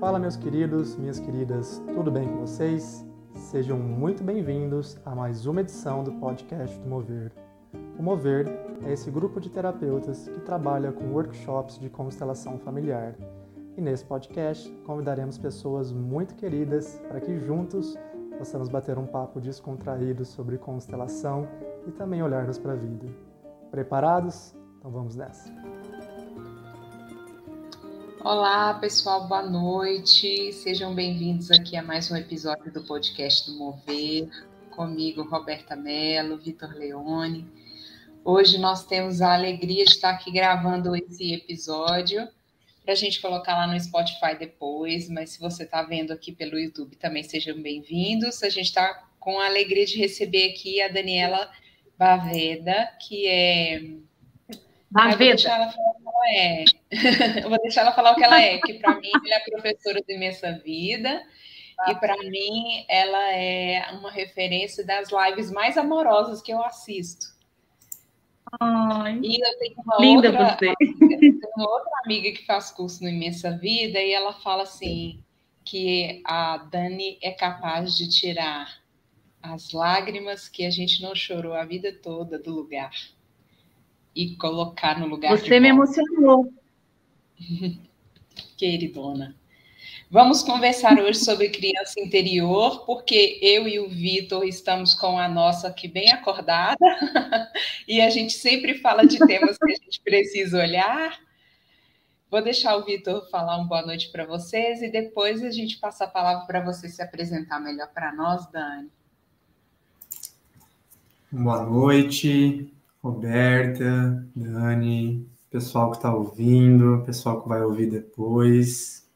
Fala, meus queridos, minhas queridas, tudo bem com vocês? Sejam muito bem-vindos a mais uma edição do podcast do Mover. O Mover é esse grupo de terapeutas que trabalha com workshops de constelação familiar. E nesse podcast convidaremos pessoas muito queridas para que juntos possamos bater um papo descontraído sobre constelação e também olharmos para a vida. Preparados? Então vamos nessa. Olá, pessoal, boa noite. Sejam bem-vindos aqui a mais um episódio do podcast do Mover. Comigo, Roberta Mello, Vitor Leone. Hoje nós temos a alegria de estar aqui gravando esse episódio para a gente colocar lá no Spotify depois, mas se você está vendo aqui pelo YouTube também sejam bem-vindos. A gente está com a alegria de receber aqui a Daniela Baveda, que é. Baveda ela é. Eu vou deixar ela falar o que ela é, que para mim ela é professora de imensa vida. E para mim ela é uma referência das lives mais amorosas que eu assisto. Ai, e eu tenho uma linda outra, você. Tenho uma outra amiga que faz curso no Imensa Vida e ela fala assim que a Dani é capaz de tirar as lágrimas que a gente não chorou a vida toda do lugar e colocar no lugar Você me emocionou. Queridona. Vamos conversar hoje sobre criança interior, porque eu e o Vitor estamos com a nossa aqui bem acordada, e a gente sempre fala de temas que a gente precisa olhar. Vou deixar o Vitor falar uma boa noite para vocês e depois a gente passa a palavra para você se apresentar melhor para nós, Dani. Boa noite. Roberta, Dani, pessoal que está ouvindo, pessoal que vai ouvir depois.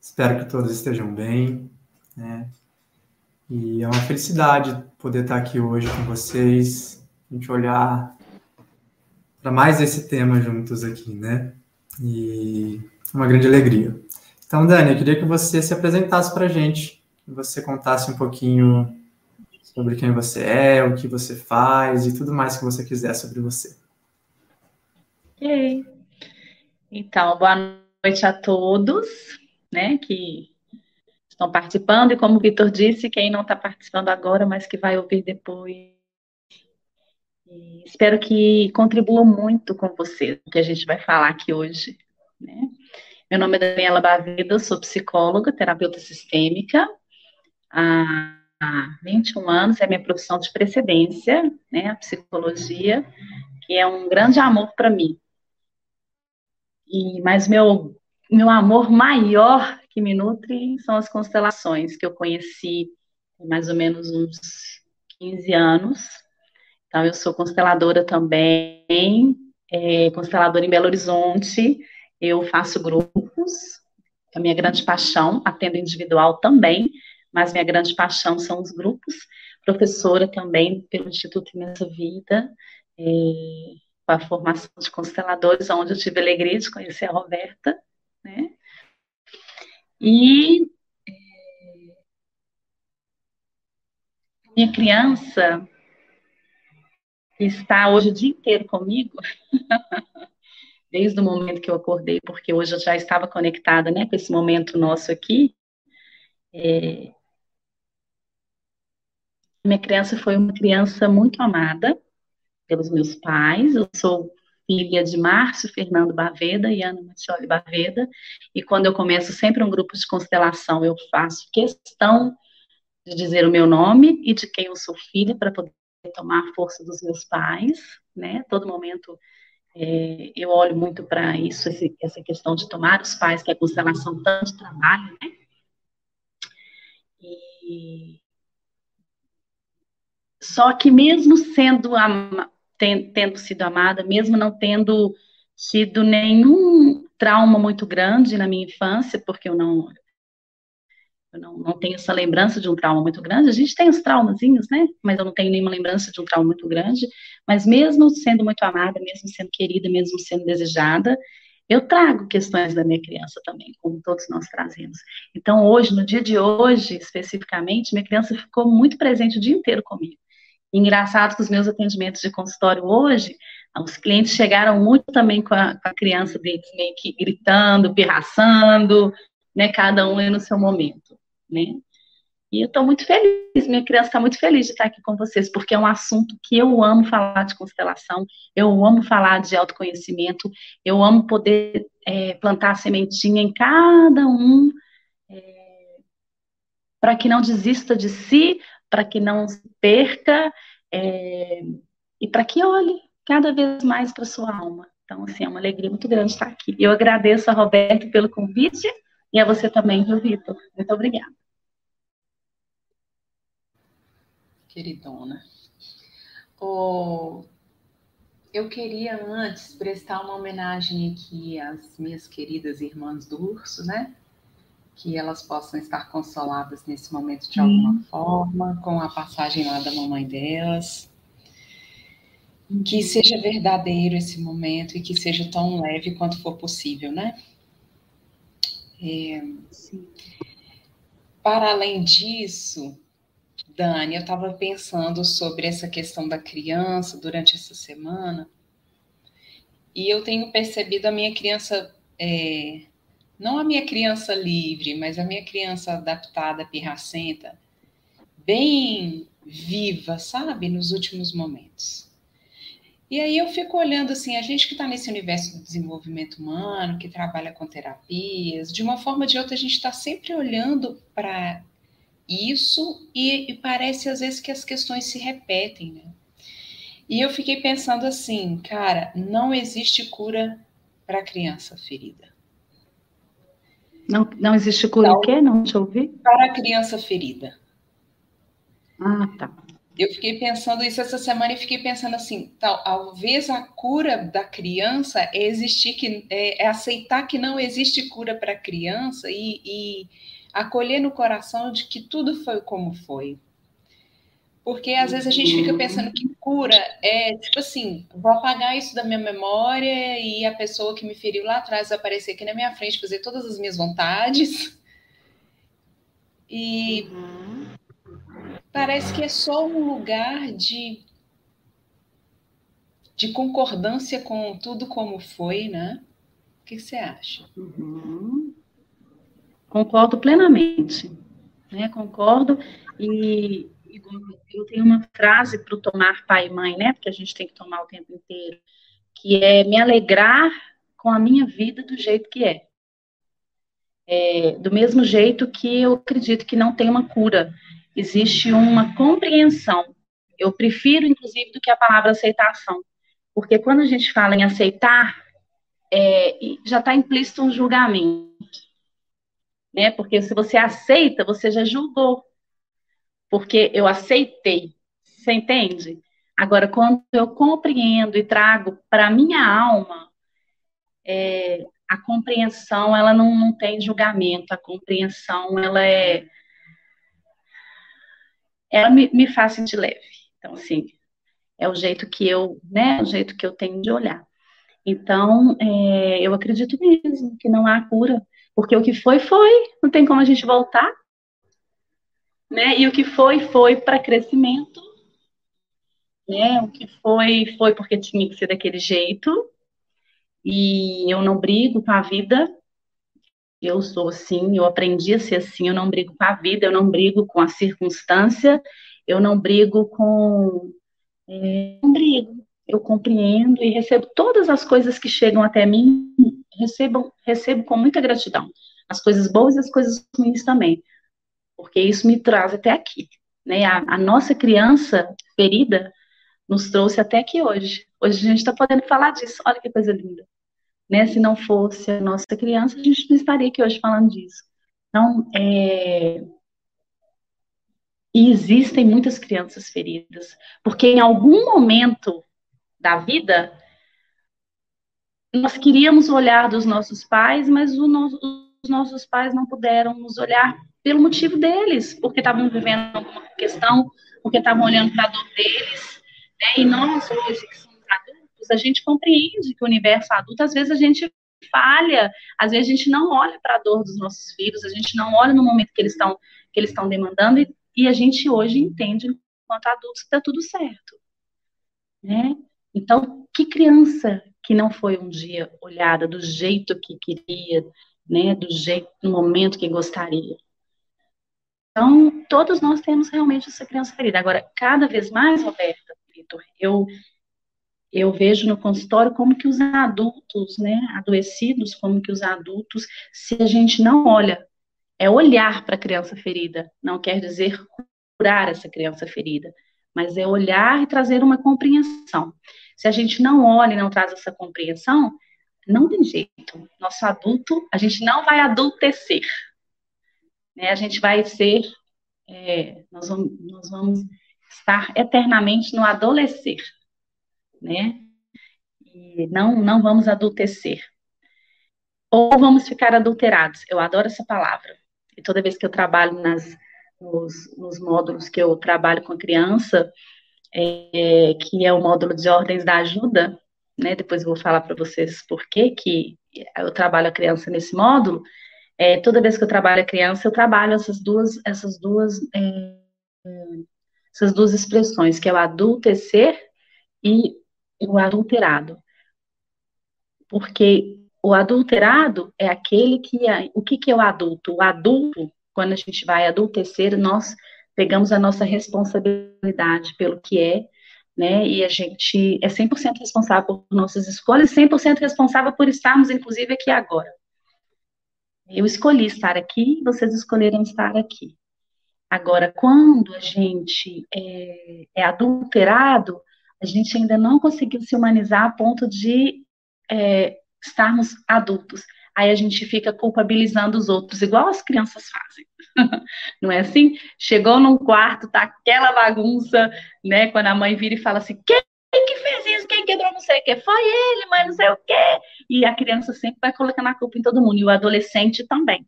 Espero que todos estejam bem, né? E é uma felicidade poder estar aqui hoje com vocês, a gente olhar para mais esse tema juntos aqui, né? E uma grande alegria. Então, Dani, eu queria que você se apresentasse para a gente, que você contasse um pouquinho sobre quem você é, o que você faz e tudo mais que você quiser sobre você. Ok. Então, boa noite a todos, né, que estão participando e como o Vitor disse, quem não está participando agora, mas que vai ouvir depois. E espero que contribua muito com você, o que a gente vai falar aqui hoje, né? Meu nome é Daniela Bavida, sou psicóloga, terapeuta sistêmica. Ah, há 21 anos, é minha profissão de precedência, né, a psicologia, que é um grande amor para mim. E, mas meu, meu amor maior que me nutre são as constelações, que eu conheci mais ou menos uns 15 anos. Então, eu sou consteladora também, é, consteladora em Belo Horizonte, eu faço grupos, a minha grande paixão, atendo individual também, mas minha grande paixão são os grupos. Professora também pelo Instituto Imensa Vida, é, com a formação de consteladores, onde eu tive a alegria de conhecer a Roberta, né? E é, minha criança está hoje o dia inteiro comigo, desde o momento que eu acordei, porque hoje eu já estava conectada, né, com esse momento nosso aqui. É, minha criança foi uma criança muito amada pelos meus pais. Eu sou filha de Márcio Fernando Baveda e Ana Matioli Baveda. E quando eu começo sempre um grupo de constelação, eu faço questão de dizer o meu nome e de quem eu sou filha para poder tomar a força dos meus pais, né? Todo momento é, eu olho muito para isso, esse, essa questão de tomar os pais, que a constelação tanto trabalha, né? E só que mesmo sendo ama, tendo sido amada, mesmo não tendo tido nenhum trauma muito grande na minha infância, porque eu não eu não, não tenho essa lembrança de um trauma muito grande. A gente tem os traumazinhos, né? Mas eu não tenho nenhuma lembrança de um trauma muito grande. Mas mesmo sendo muito amada, mesmo sendo querida, mesmo sendo desejada, eu trago questões da minha criança também, como todos nós trazemos. Então, hoje, no dia de hoje, especificamente, minha criança ficou muito presente o dia inteiro comigo. Engraçado que os meus atendimentos de consultório hoje, os clientes chegaram muito também com a, com a criança deles, meio que gritando, pirraçando, né? Cada um é no seu momento, né? E eu estou muito feliz, minha criança está muito feliz de estar aqui com vocês, porque é um assunto que eu amo falar de constelação, eu amo falar de autoconhecimento, eu amo poder é, plantar a sementinha em cada um, é, para que não desista de si, para que não se perca, é, e para que olhe cada vez mais para sua alma. Então, assim, é uma alegria muito grande estar aqui. Eu agradeço a Roberto pelo convite e a você também, viu, Vitor? Muito obrigada. queridona. Oh, eu queria antes prestar uma homenagem aqui às minhas queridas irmãs do urso, né? Que elas possam estar consoladas nesse momento de alguma hum. forma, com a passagem lá da mamãe delas. Que seja verdadeiro esse momento e que seja tão leve quanto for possível, né? É, para além disso, Dani, eu estava pensando sobre essa questão da criança durante essa semana e eu tenho percebido a minha criança, é, não a minha criança livre, mas a minha criança adaptada, pirracenta, bem viva, sabe, nos últimos momentos. E aí eu fico olhando assim, a gente que está nesse universo do desenvolvimento humano, que trabalha com terapias, de uma forma ou de outra a gente está sempre olhando para isso e, e, parece às vezes que as questões se repetem, né? E eu fiquei pensando assim, cara, não existe cura para criança ferida. Não, não existe cura o quê? Não te ouvi? Para a criança ferida. Ah, tá. Eu fiquei pensando isso essa semana e fiquei pensando assim, talvez a cura da criança é existir que é, é aceitar que não existe cura para a criança e, e acolher no coração de que tudo foi como foi. Porque às vezes a gente fica pensando que cura é tipo assim, vou apagar isso da minha memória e a pessoa que me feriu lá atrás vai aparecer aqui na minha frente, fazer todas as minhas vontades. E uhum. parece que é só um lugar de de concordância com tudo como foi, né? O que você acha? Uhum. Concordo plenamente, né? Concordo e, eu tenho uma frase para o tomar pai e mãe, né? Porque a gente tem que tomar o tempo inteiro, que é me alegrar com a minha vida do jeito que é. é do mesmo jeito que eu acredito que não tem uma cura, existe uma compreensão. Eu prefiro, inclusive, do que a palavra aceitação, porque quando a gente fala em aceitar, é, já está implícito um julgamento né? Porque se você aceita, você já julgou. Porque eu aceitei. Você entende? Agora, quando eu compreendo e trago para minha alma, é, a compreensão, ela não, não tem julgamento. A compreensão, ela é. Ela me, me faz sentir leve. Então, assim, é o jeito que eu, né? O jeito que eu tenho de olhar. Então, é, eu acredito mesmo que não há cura porque o que foi, foi, não tem como a gente voltar. Né? E o que foi, foi para crescimento. Né? O que foi, foi porque tinha que ser daquele jeito. E eu não brigo com a vida. Eu sou assim, eu aprendi a ser assim, eu não brigo com a vida, eu não brigo com a circunstância, eu não brigo com. É, não brigo. Eu compreendo e recebo todas as coisas que chegam até mim recebo, recebo com muita gratidão. As coisas boas e as coisas ruins também. Porque isso me traz até aqui. Né? A, a nossa criança ferida nos trouxe até aqui hoje. Hoje a gente está podendo falar disso. Olha que coisa linda. Né? Se não fosse a nossa criança, a gente não estaria aqui hoje falando disso. Então, é... E existem muitas crianças feridas, porque em algum momento da vida nós queríamos olhar dos nossos pais, mas os nossos pais não puderam nos olhar pelo motivo deles, porque estavam vivendo alguma questão, porque estavam olhando para a dor deles. Né? E nós, hoje, que somos adultos, a gente compreende que o universo adulto, às vezes a gente falha, às vezes a gente não olha para a dor dos nossos filhos, a gente não olha no momento que eles estão que eles estão demandando e, e a gente hoje entende enquanto adultos que está tudo certo, né? Então, que criança que não foi um dia olhada do jeito que queria, né, do jeito, no momento que gostaria. Então, todos nós temos realmente essa criança ferida. Agora, cada vez mais, Roberta, Vitor, eu eu vejo no consultório como que os adultos, né, adoecidos, como que os adultos, se a gente não olha, é olhar para a criança ferida, não quer dizer curar essa criança ferida, mas é olhar e trazer uma compreensão. Se a gente não olha e não traz essa compreensão, não tem jeito. Nosso adulto, a gente não vai adultecer. Né? A gente vai ser, é, nós, vamos, nós vamos estar eternamente no adolescer né? E não, não vamos adultecer. Ou vamos ficar adulterados. Eu adoro essa palavra. E toda vez que eu trabalho nas, nos, nos módulos que eu trabalho com a criança, é, que é o módulo de ordens da ajuda, né? Depois eu vou falar para vocês por que que eu trabalho a criança nesse módulo. É, toda vez que eu trabalho a criança, eu trabalho essas duas, essas duas, é, essas duas expressões, que é o adultecer e o adulterado. Porque o adulterado é aquele que. É, o que, que é o adulto? O adulto, quando a gente vai adultecer, nós pegamos a nossa responsabilidade pelo que é, né? E a gente é 100% responsável por nossas escolhas, 100% responsável por estarmos, inclusive, aqui agora. Eu escolhi estar aqui, vocês escolheram estar aqui. Agora, quando a gente é, é adulterado, a gente ainda não conseguiu se humanizar a ponto de é, estarmos adultos. Aí a gente fica culpabilizando os outros, igual as crianças fazem. não é assim? Chegou num quarto, tá aquela bagunça, né? Quando a mãe vira e fala assim: quem não sei o quê? Foi ele, mas não sei o quê. E a criança sempre vai colocando a culpa em todo mundo, e o adolescente também.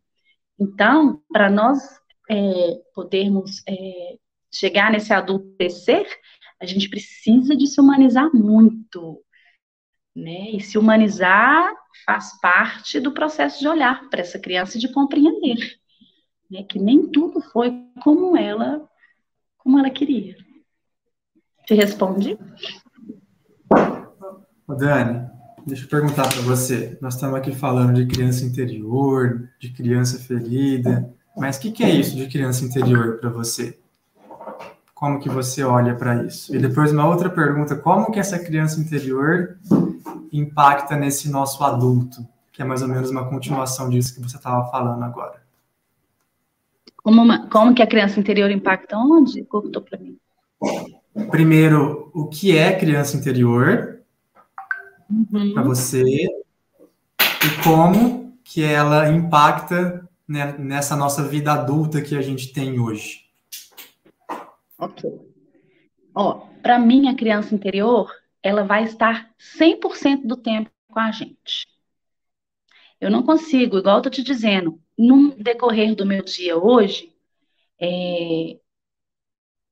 Então, para nós é, podermos é, chegar nesse adultecer, a gente precisa de se humanizar muito, né? E se humanizar faz parte do processo de olhar para essa criança e de compreender, né? Que nem tudo foi como ela, como ela queria. Te responde? Dani, deixa eu perguntar para você. Nós estamos aqui falando de criança interior, de criança ferida, mas o que, que é isso de criança interior para você? como que você olha para isso? E depois uma outra pergunta, como que essa criança interior impacta nesse nosso adulto? Que é mais ou menos uma continuação disso que você estava falando agora. Como, uma, como que a criança interior impacta onde? Cortou para mim. Primeiro, o que é criança interior uhum. para você e como que ela impacta né, nessa nossa vida adulta que a gente tem hoje. Ok. Ó, para mim, a criança interior, ela vai estar 100% do tempo com a gente. Eu não consigo, igual eu tô te dizendo, no decorrer do meu dia hoje, é,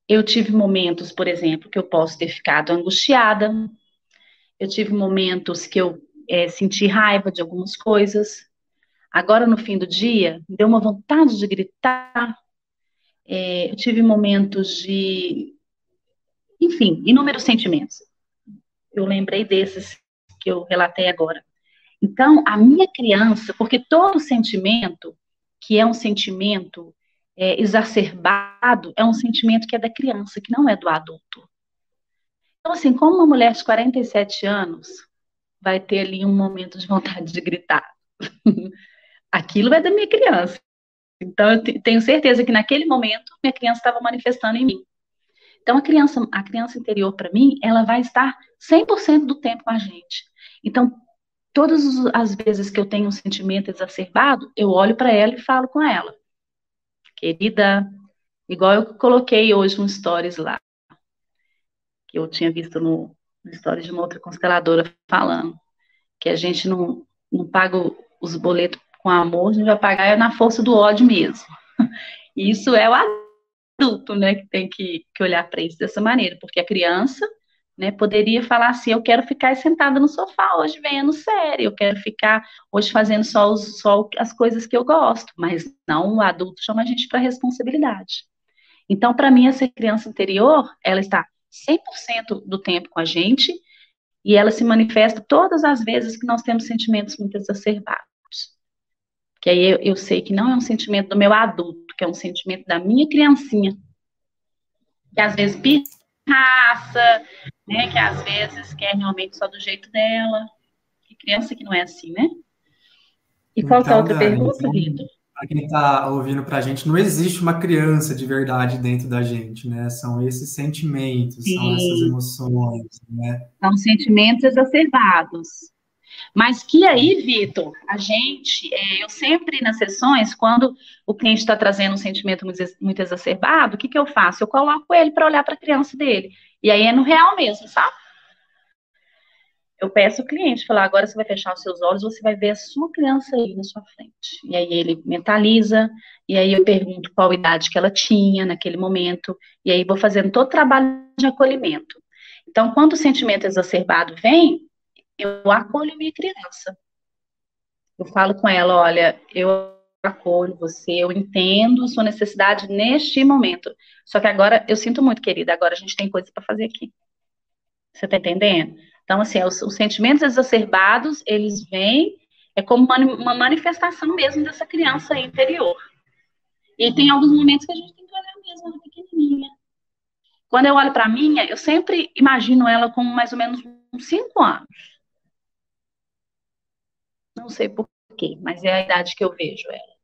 eu tive momentos, por exemplo, que eu posso ter ficado angustiada, eu tive momentos que eu é, senti raiva de algumas coisas. Agora, no fim do dia, me deu uma vontade de gritar, é, eu tive momentos de, enfim, inúmeros sentimentos. Eu lembrei desses que eu relatei agora. Então, a minha criança, porque todo sentimento que é um sentimento é, exacerbado é um sentimento que é da criança, que não é do adulto. Então, assim, como uma mulher de 47 anos vai ter ali um momento de vontade de gritar, aquilo é da minha criança. Então, eu tenho certeza que naquele momento minha criança estava manifestando em mim. Então, a criança, a criança interior, para mim, ela vai estar 100% do tempo com a gente. Então, todas as vezes que eu tenho um sentimento exacerbado, eu olho para ela e falo com ela. Querida, igual eu coloquei hoje um stories lá, que eu tinha visto no, no de uma outra consteladora falando, que a gente não, não paga os boletos com amor, a gente vai pagar na força do ódio mesmo. Isso é o adulto, né, que tem que, que olhar para isso dessa maneira, porque a criança, né, poderia falar assim, eu quero ficar sentada no sofá hoje vendo série, eu quero ficar hoje fazendo só, os, só as coisas que eu gosto, mas não, o adulto chama a gente para responsabilidade. Então, para mim, essa criança interior, ela está 100% do tempo com a gente e ela se manifesta todas as vezes que nós temos sentimentos muito exacerbados que aí eu, eu sei que não é um sentimento do meu adulto, que é um sentimento da minha criancinha, que às vezes pirraça, né, que às vezes quer realmente só do jeito dela, que criança que não é assim, né? E qual então, é a outra Dani, pergunta, então, Vitor? Para quem está ouvindo para a gente, não existe uma criança de verdade dentro da gente, né? São esses sentimentos, Sim. são essas emoções, né? São sentimentos exacerbados. Mas que aí, Vitor, a gente, é, eu sempre nas sessões, quando o cliente está trazendo um sentimento muito exacerbado, o que, que eu faço? Eu coloco ele para olhar para a criança dele. E aí é no real mesmo, sabe? Eu peço o cliente, falar, agora você vai fechar os seus olhos, você vai ver a sua criança aí na sua frente. E aí ele mentaliza, e aí eu pergunto qual idade que ela tinha naquele momento, e aí vou fazendo todo o trabalho de acolhimento. Então, quando o sentimento exacerbado vem, eu acolho minha criança. Eu falo com ela, olha, eu acolho você, eu entendo sua necessidade neste momento. Só que agora, eu sinto muito, querida, agora a gente tem coisa para fazer aqui. Você tá entendendo? Então, assim, os, os sentimentos exacerbados, eles vêm, é como uma, uma manifestação mesmo dessa criança interior. E tem alguns momentos que a gente tem que olhar mesmo, ela pequenininha. Quando eu olho para a minha, eu sempre imagino ela com mais ou menos uns 5 anos. Não sei por quê, mas é a idade que eu vejo ela.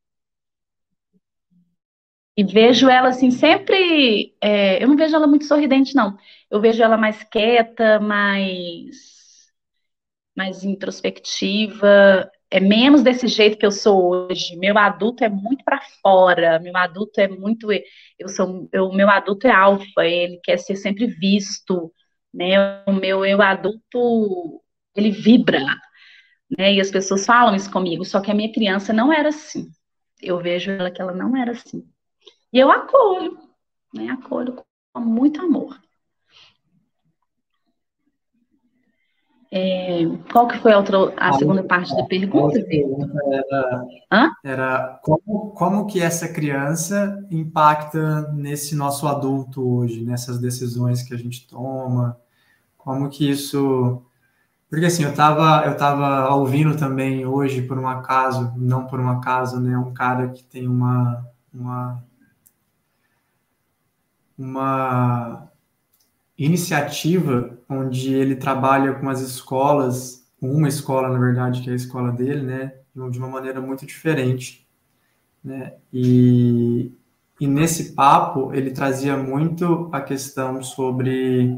E vejo ela assim, sempre. É, eu não vejo ela muito sorridente, não. Eu vejo ela mais quieta, mais, mais introspectiva. É menos desse jeito que eu sou hoje. Meu adulto é muito para fora. Meu adulto é muito. Eu sou. O meu adulto é alfa. Ele quer ser sempre visto. Né? O meu eu adulto ele vibra. Né? E as pessoas falam isso comigo. Só que a minha criança não era assim. Eu vejo ela que ela não era assim. E eu acolho, né? Acolho com muito amor. É, qual que foi a, outra, a segunda parte da pergunta? A pergunta era, era como, como que essa criança impacta nesse nosso adulto hoje, nessas decisões que a gente toma, como que isso... Porque assim, eu estava eu tava ouvindo também hoje, por um acaso, não por um acaso, né, um cara que tem uma, uma uma iniciativa onde ele trabalha com as escolas, uma escola, na verdade, que é a escola dele, né, de uma maneira muito diferente, né, e, e nesse papo ele trazia muito a questão sobre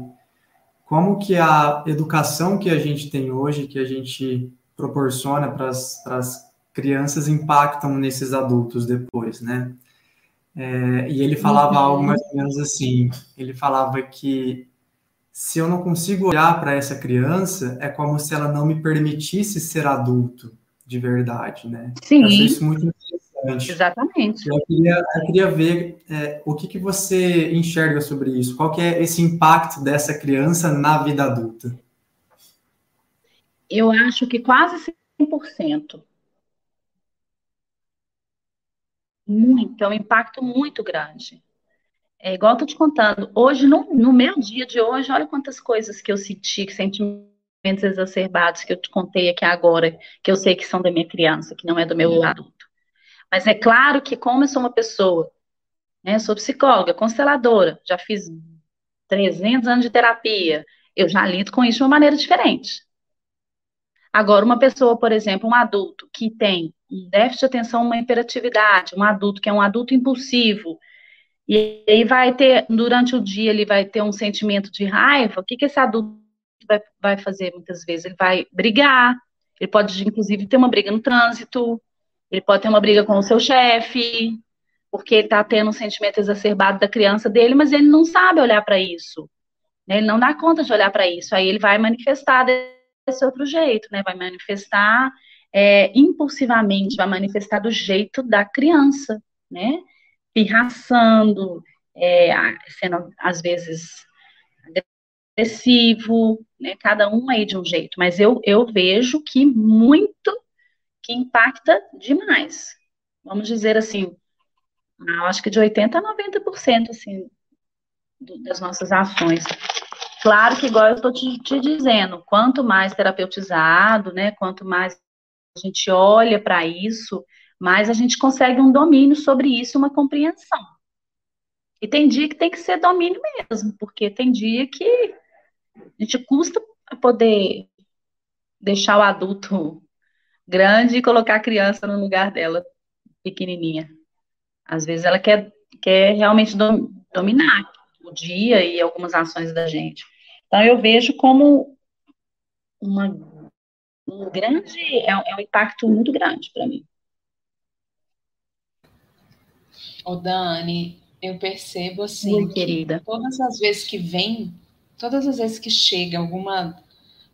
como que a educação que a gente tem hoje, que a gente proporciona para as crianças impactam nesses adultos depois, né? É, e ele falava uhum. algo mais ou menos assim: ele falava que se eu não consigo olhar para essa criança, é como se ela não me permitisse ser adulto de verdade, né? Sim. Eu achei isso muito interessante. Exatamente. Eu queria, eu queria ver é, o que, que você enxerga sobre isso. Qual que é esse impacto dessa criança na vida adulta? Eu acho que quase 100%. Muito, é um impacto muito grande. É igual eu tô te contando, hoje, no, no meu dia de hoje, olha quantas coisas que eu senti, sentimentos exacerbados que eu te contei aqui agora, que eu sei que são da minha criança, que não é do meu adulto. Mas é claro que, como eu sou uma pessoa, né, sou psicóloga, consteladora, já fiz 300 anos de terapia, eu já lido com isso de uma maneira diferente. Agora, uma pessoa, por exemplo, um adulto que tem um déficit de atenção, uma hiperatividade, um adulto que é um adulto impulsivo, e aí vai ter, durante o dia, ele vai ter um sentimento de raiva, o que, que esse adulto vai, vai fazer muitas vezes? Ele vai brigar, ele pode, inclusive, ter uma briga no trânsito, ele pode ter uma briga com o seu chefe, porque ele está tendo um sentimento exacerbado da criança dele, mas ele não sabe olhar para isso. Né? Ele não dá conta de olhar para isso. Aí ele vai manifestar desse outro jeito, né? Vai manifestar é, impulsivamente, vai manifestar do jeito da criança, né? Pirraçando, é, sendo às vezes agressivo, né? Cada um aí de um jeito, mas eu, eu vejo que muito que impacta demais. Vamos dizer assim, acho que de 80% a 90% assim, das nossas ações. Claro que, igual eu estou te, te, dizendo, quanto mais terapeutizado, né, quanto mais a gente olha para isso, mas a gente consegue um domínio sobre isso, uma compreensão. E tem dia que tem que ser domínio mesmo, porque tem dia que a gente custa poder deixar o adulto grande e colocar a criança no lugar dela, pequenininha. Às vezes ela quer, quer realmente dominar o dia e algumas ações da gente. Então eu vejo como uma, um grande, é, é um impacto muito grande para mim. Ô Dani, eu percebo assim, querida. todas as vezes que vem, todas as vezes que chega alguma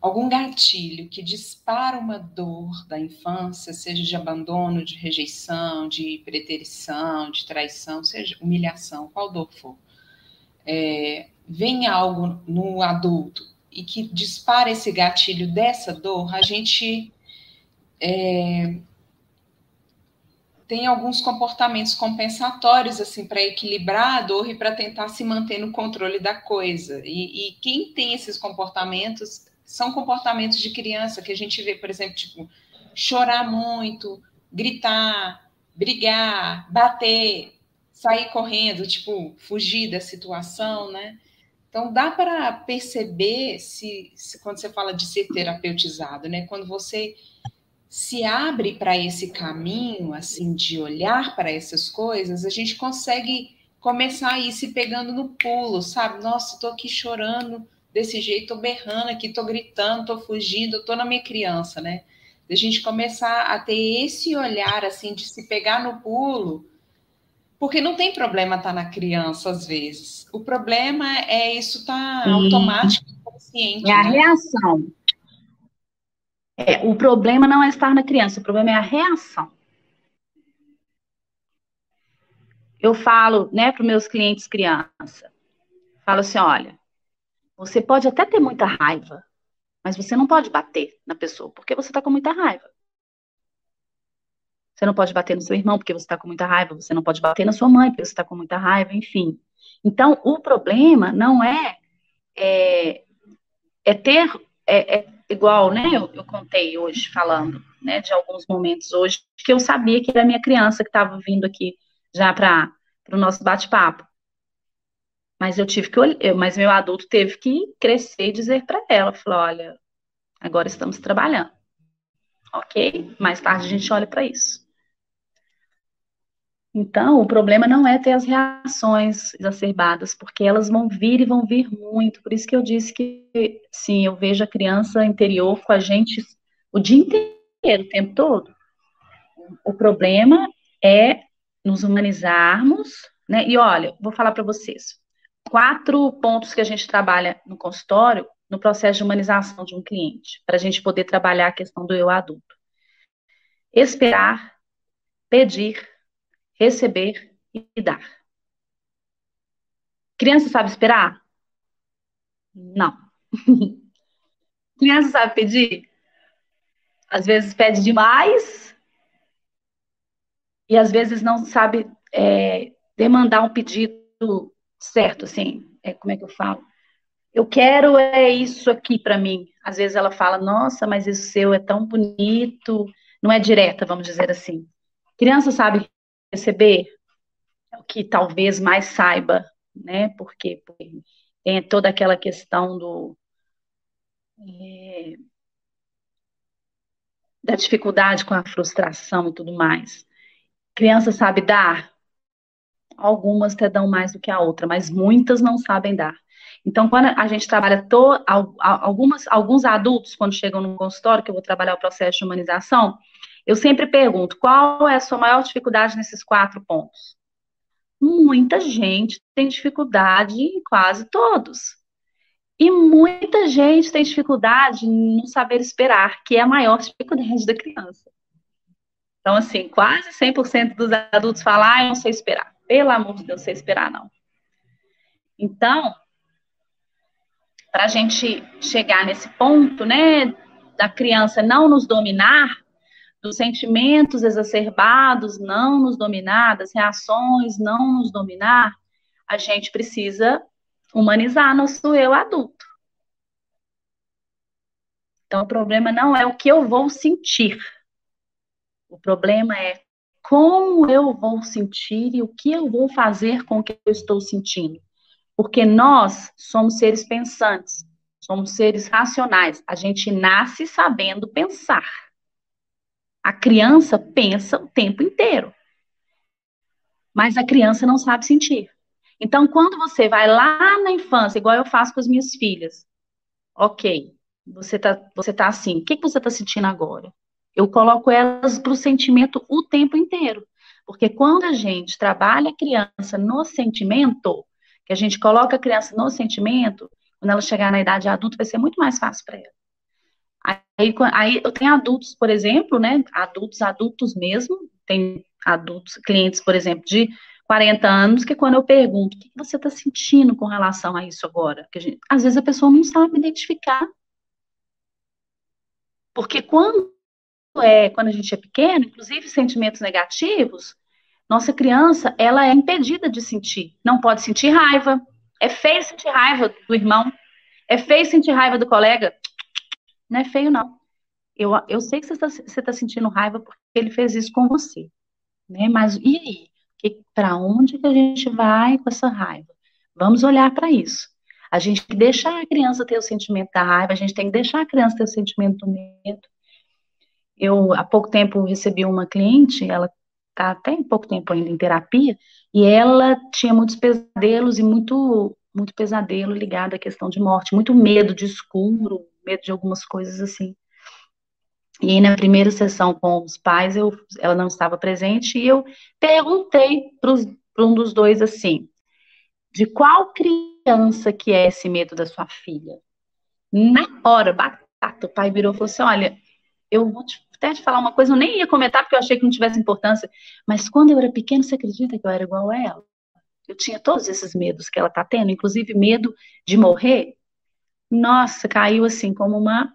algum gatilho que dispara uma dor da infância, seja de abandono, de rejeição, de preterição, de traição, seja humilhação, qual dor for, é, vem algo no adulto e que dispara esse gatilho dessa dor, a gente é, tem alguns comportamentos compensatórios assim para equilibrar a dor e para tentar se manter no controle da coisa. E, e, quem tem esses comportamentos são comportamentos de criança que a gente vê, por exemplo, tipo chorar muito, gritar, brigar, bater, sair correndo, tipo fugir da situação, né? Então dá para perceber se, se quando você fala de ser terapeutizado, né? Quando você se abre para esse caminho, assim, de olhar para essas coisas, a gente consegue começar a ir se pegando no pulo, sabe? Nossa, estou aqui chorando desse jeito, estou berrando aqui, estou gritando, estou fugindo, estou na minha criança, né? A gente começar a ter esse olhar, assim, de se pegar no pulo, porque não tem problema estar tá na criança, às vezes. O problema é isso estar tá automático, consciente. É a né? reação. É, o problema não é estar na criança, o problema é a reação. Eu falo, né, para os meus clientes criança, falo assim, olha, você pode até ter muita raiva, mas você não pode bater na pessoa, porque você está com muita raiva. Você não pode bater no seu irmão, porque você está com muita raiva. Você não pode bater na sua mãe, porque você está com muita raiva, enfim. Então, o problema não é, é, é ter é, é igual, né? Eu, eu, contei hoje falando, né, de alguns momentos hoje que eu sabia que era minha criança que estava vindo aqui já para o nosso bate-papo. Mas eu tive que olhar, mas meu adulto teve que crescer e dizer para ela, falou, olha, agora estamos trabalhando. OK? Mais tarde a gente olha para isso. Então, o problema não é ter as reações exacerbadas, porque elas vão vir e vão vir muito. Por isso que eu disse que, sim, eu vejo a criança interior com a gente o dia inteiro, o tempo todo. O problema é nos humanizarmos, né? E olha, vou falar para vocês. Quatro pontos que a gente trabalha no consultório no processo de humanização de um cliente, para a gente poder trabalhar a questão do eu adulto. Esperar, pedir, receber e dar. Criança sabe esperar? Não. Criança sabe pedir? Às vezes pede demais e às vezes não sabe é, demandar um pedido certo, assim, é, como é que eu falo? Eu quero é isso aqui para mim. Às vezes ela fala, nossa, mas isso seu é tão bonito. Não é direta, vamos dizer assim. Criança sabe receber, é o que talvez mais saiba, né? Porque, tem toda aquela questão do é, da dificuldade com a frustração e tudo mais. Criança sabe dar? Algumas até dão mais do que a outra, mas muitas não sabem dar. Então, quando a gente trabalha to, algumas, alguns adultos, quando chegam no consultório, que eu vou trabalhar o processo de humanização, eu sempre pergunto: qual é a sua maior dificuldade nesses quatro pontos? Muita gente tem dificuldade em quase todos. E muita gente tem dificuldade no saber esperar, que é a maior dificuldade da criança. Então, assim, quase 100% dos adultos falam, ah, eu não sei esperar. Pelo amor de Deus, não sei esperar, não. Então, para a gente chegar nesse ponto, né, da criança não nos dominar, dos sentimentos exacerbados não nos dominar, das reações não nos dominar, a gente precisa humanizar nosso eu adulto. Então, o problema não é o que eu vou sentir. O problema é como eu vou sentir e o que eu vou fazer com o que eu estou sentindo. Porque nós somos seres pensantes, somos seres racionais. A gente nasce sabendo pensar. A criança pensa o tempo inteiro. Mas a criança não sabe sentir. Então, quando você vai lá na infância, igual eu faço com as minhas filhas, ok, você tá, você tá assim, o que, que você tá sentindo agora? Eu coloco elas para o sentimento o tempo inteiro. Porque quando a gente trabalha a criança no sentimento, que a gente coloca a criança no sentimento, quando ela chegar na idade adulta, vai ser muito mais fácil para ela. Aí, aí eu tenho adultos, por exemplo, né? Adultos, adultos mesmo, tem adultos, clientes, por exemplo, de 40 anos, que quando eu pergunto, o que você está sentindo com relação a isso agora? Que gente, às vezes a pessoa não sabe identificar. Porque quando é, quando a gente é pequeno, inclusive sentimentos negativos, nossa criança, ela é impedida de sentir. Não pode sentir raiva. É feio sentir raiva do irmão. É feio sentir raiva do colega. Não é feio, não. Eu, eu sei que você está tá sentindo raiva porque ele fez isso com você. Né? Mas e aí? Para onde que a gente vai com essa raiva? Vamos olhar para isso. A gente tem que deixar a criança ter o sentimento da raiva, a gente tem que deixar a criança ter o sentimento do medo. Eu, há pouco tempo, recebi uma cliente, ela está até em pouco tempo ainda em terapia, e ela tinha muitos pesadelos e muito, muito pesadelo ligado à questão de morte, muito medo de escuro, medo de algumas coisas assim. E aí, na primeira sessão com os pais, eu, ela não estava presente, e eu perguntei para um dos dois assim: de qual criança que é esse medo da sua filha? Na hora, batata, o pai virou e falou assim: olha, eu vou te, até te falar uma coisa, eu nem ia comentar porque eu achei que não tivesse importância, mas quando eu era pequena, você acredita que eu era igual a ela? Eu tinha todos esses medos que ela está tendo, inclusive medo de morrer. Nossa, caiu assim como uma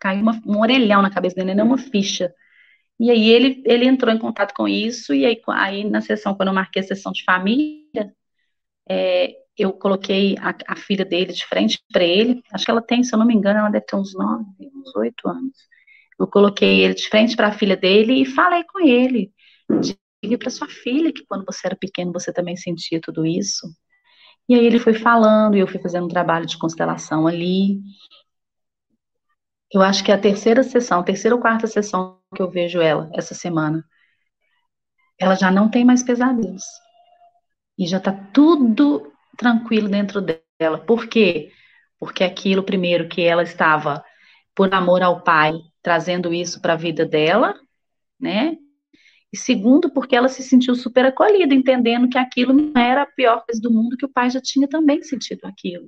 caiu uma, um orelhão na cabeça dele, não uma ficha. E aí ele, ele entrou em contato com isso, e aí, aí na sessão, quando eu marquei a sessão de família, é, eu coloquei a, a, filha dele de frente para ele, acho que ela tem, se eu não me engano, ela deve ter uns nove, uns oito anos. Eu coloquei ele de frente para a filha dele e falei com ele, diga para sua filha que quando você era pequeno você também sentia tudo isso. E aí ele foi falando, e eu fui fazendo um trabalho de constelação ali, eu acho que a terceira sessão, terceira ou quarta sessão que eu vejo ela essa semana. Ela já não tem mais pesadelos. E já tá tudo tranquilo dentro dela. Por quê? Porque aquilo, primeiro, que ela estava, por amor ao pai, trazendo isso para a vida dela, né? E segundo, porque ela se sentiu super acolhida, entendendo que aquilo não era a pior coisa do mundo, que o pai já tinha também sentido aquilo.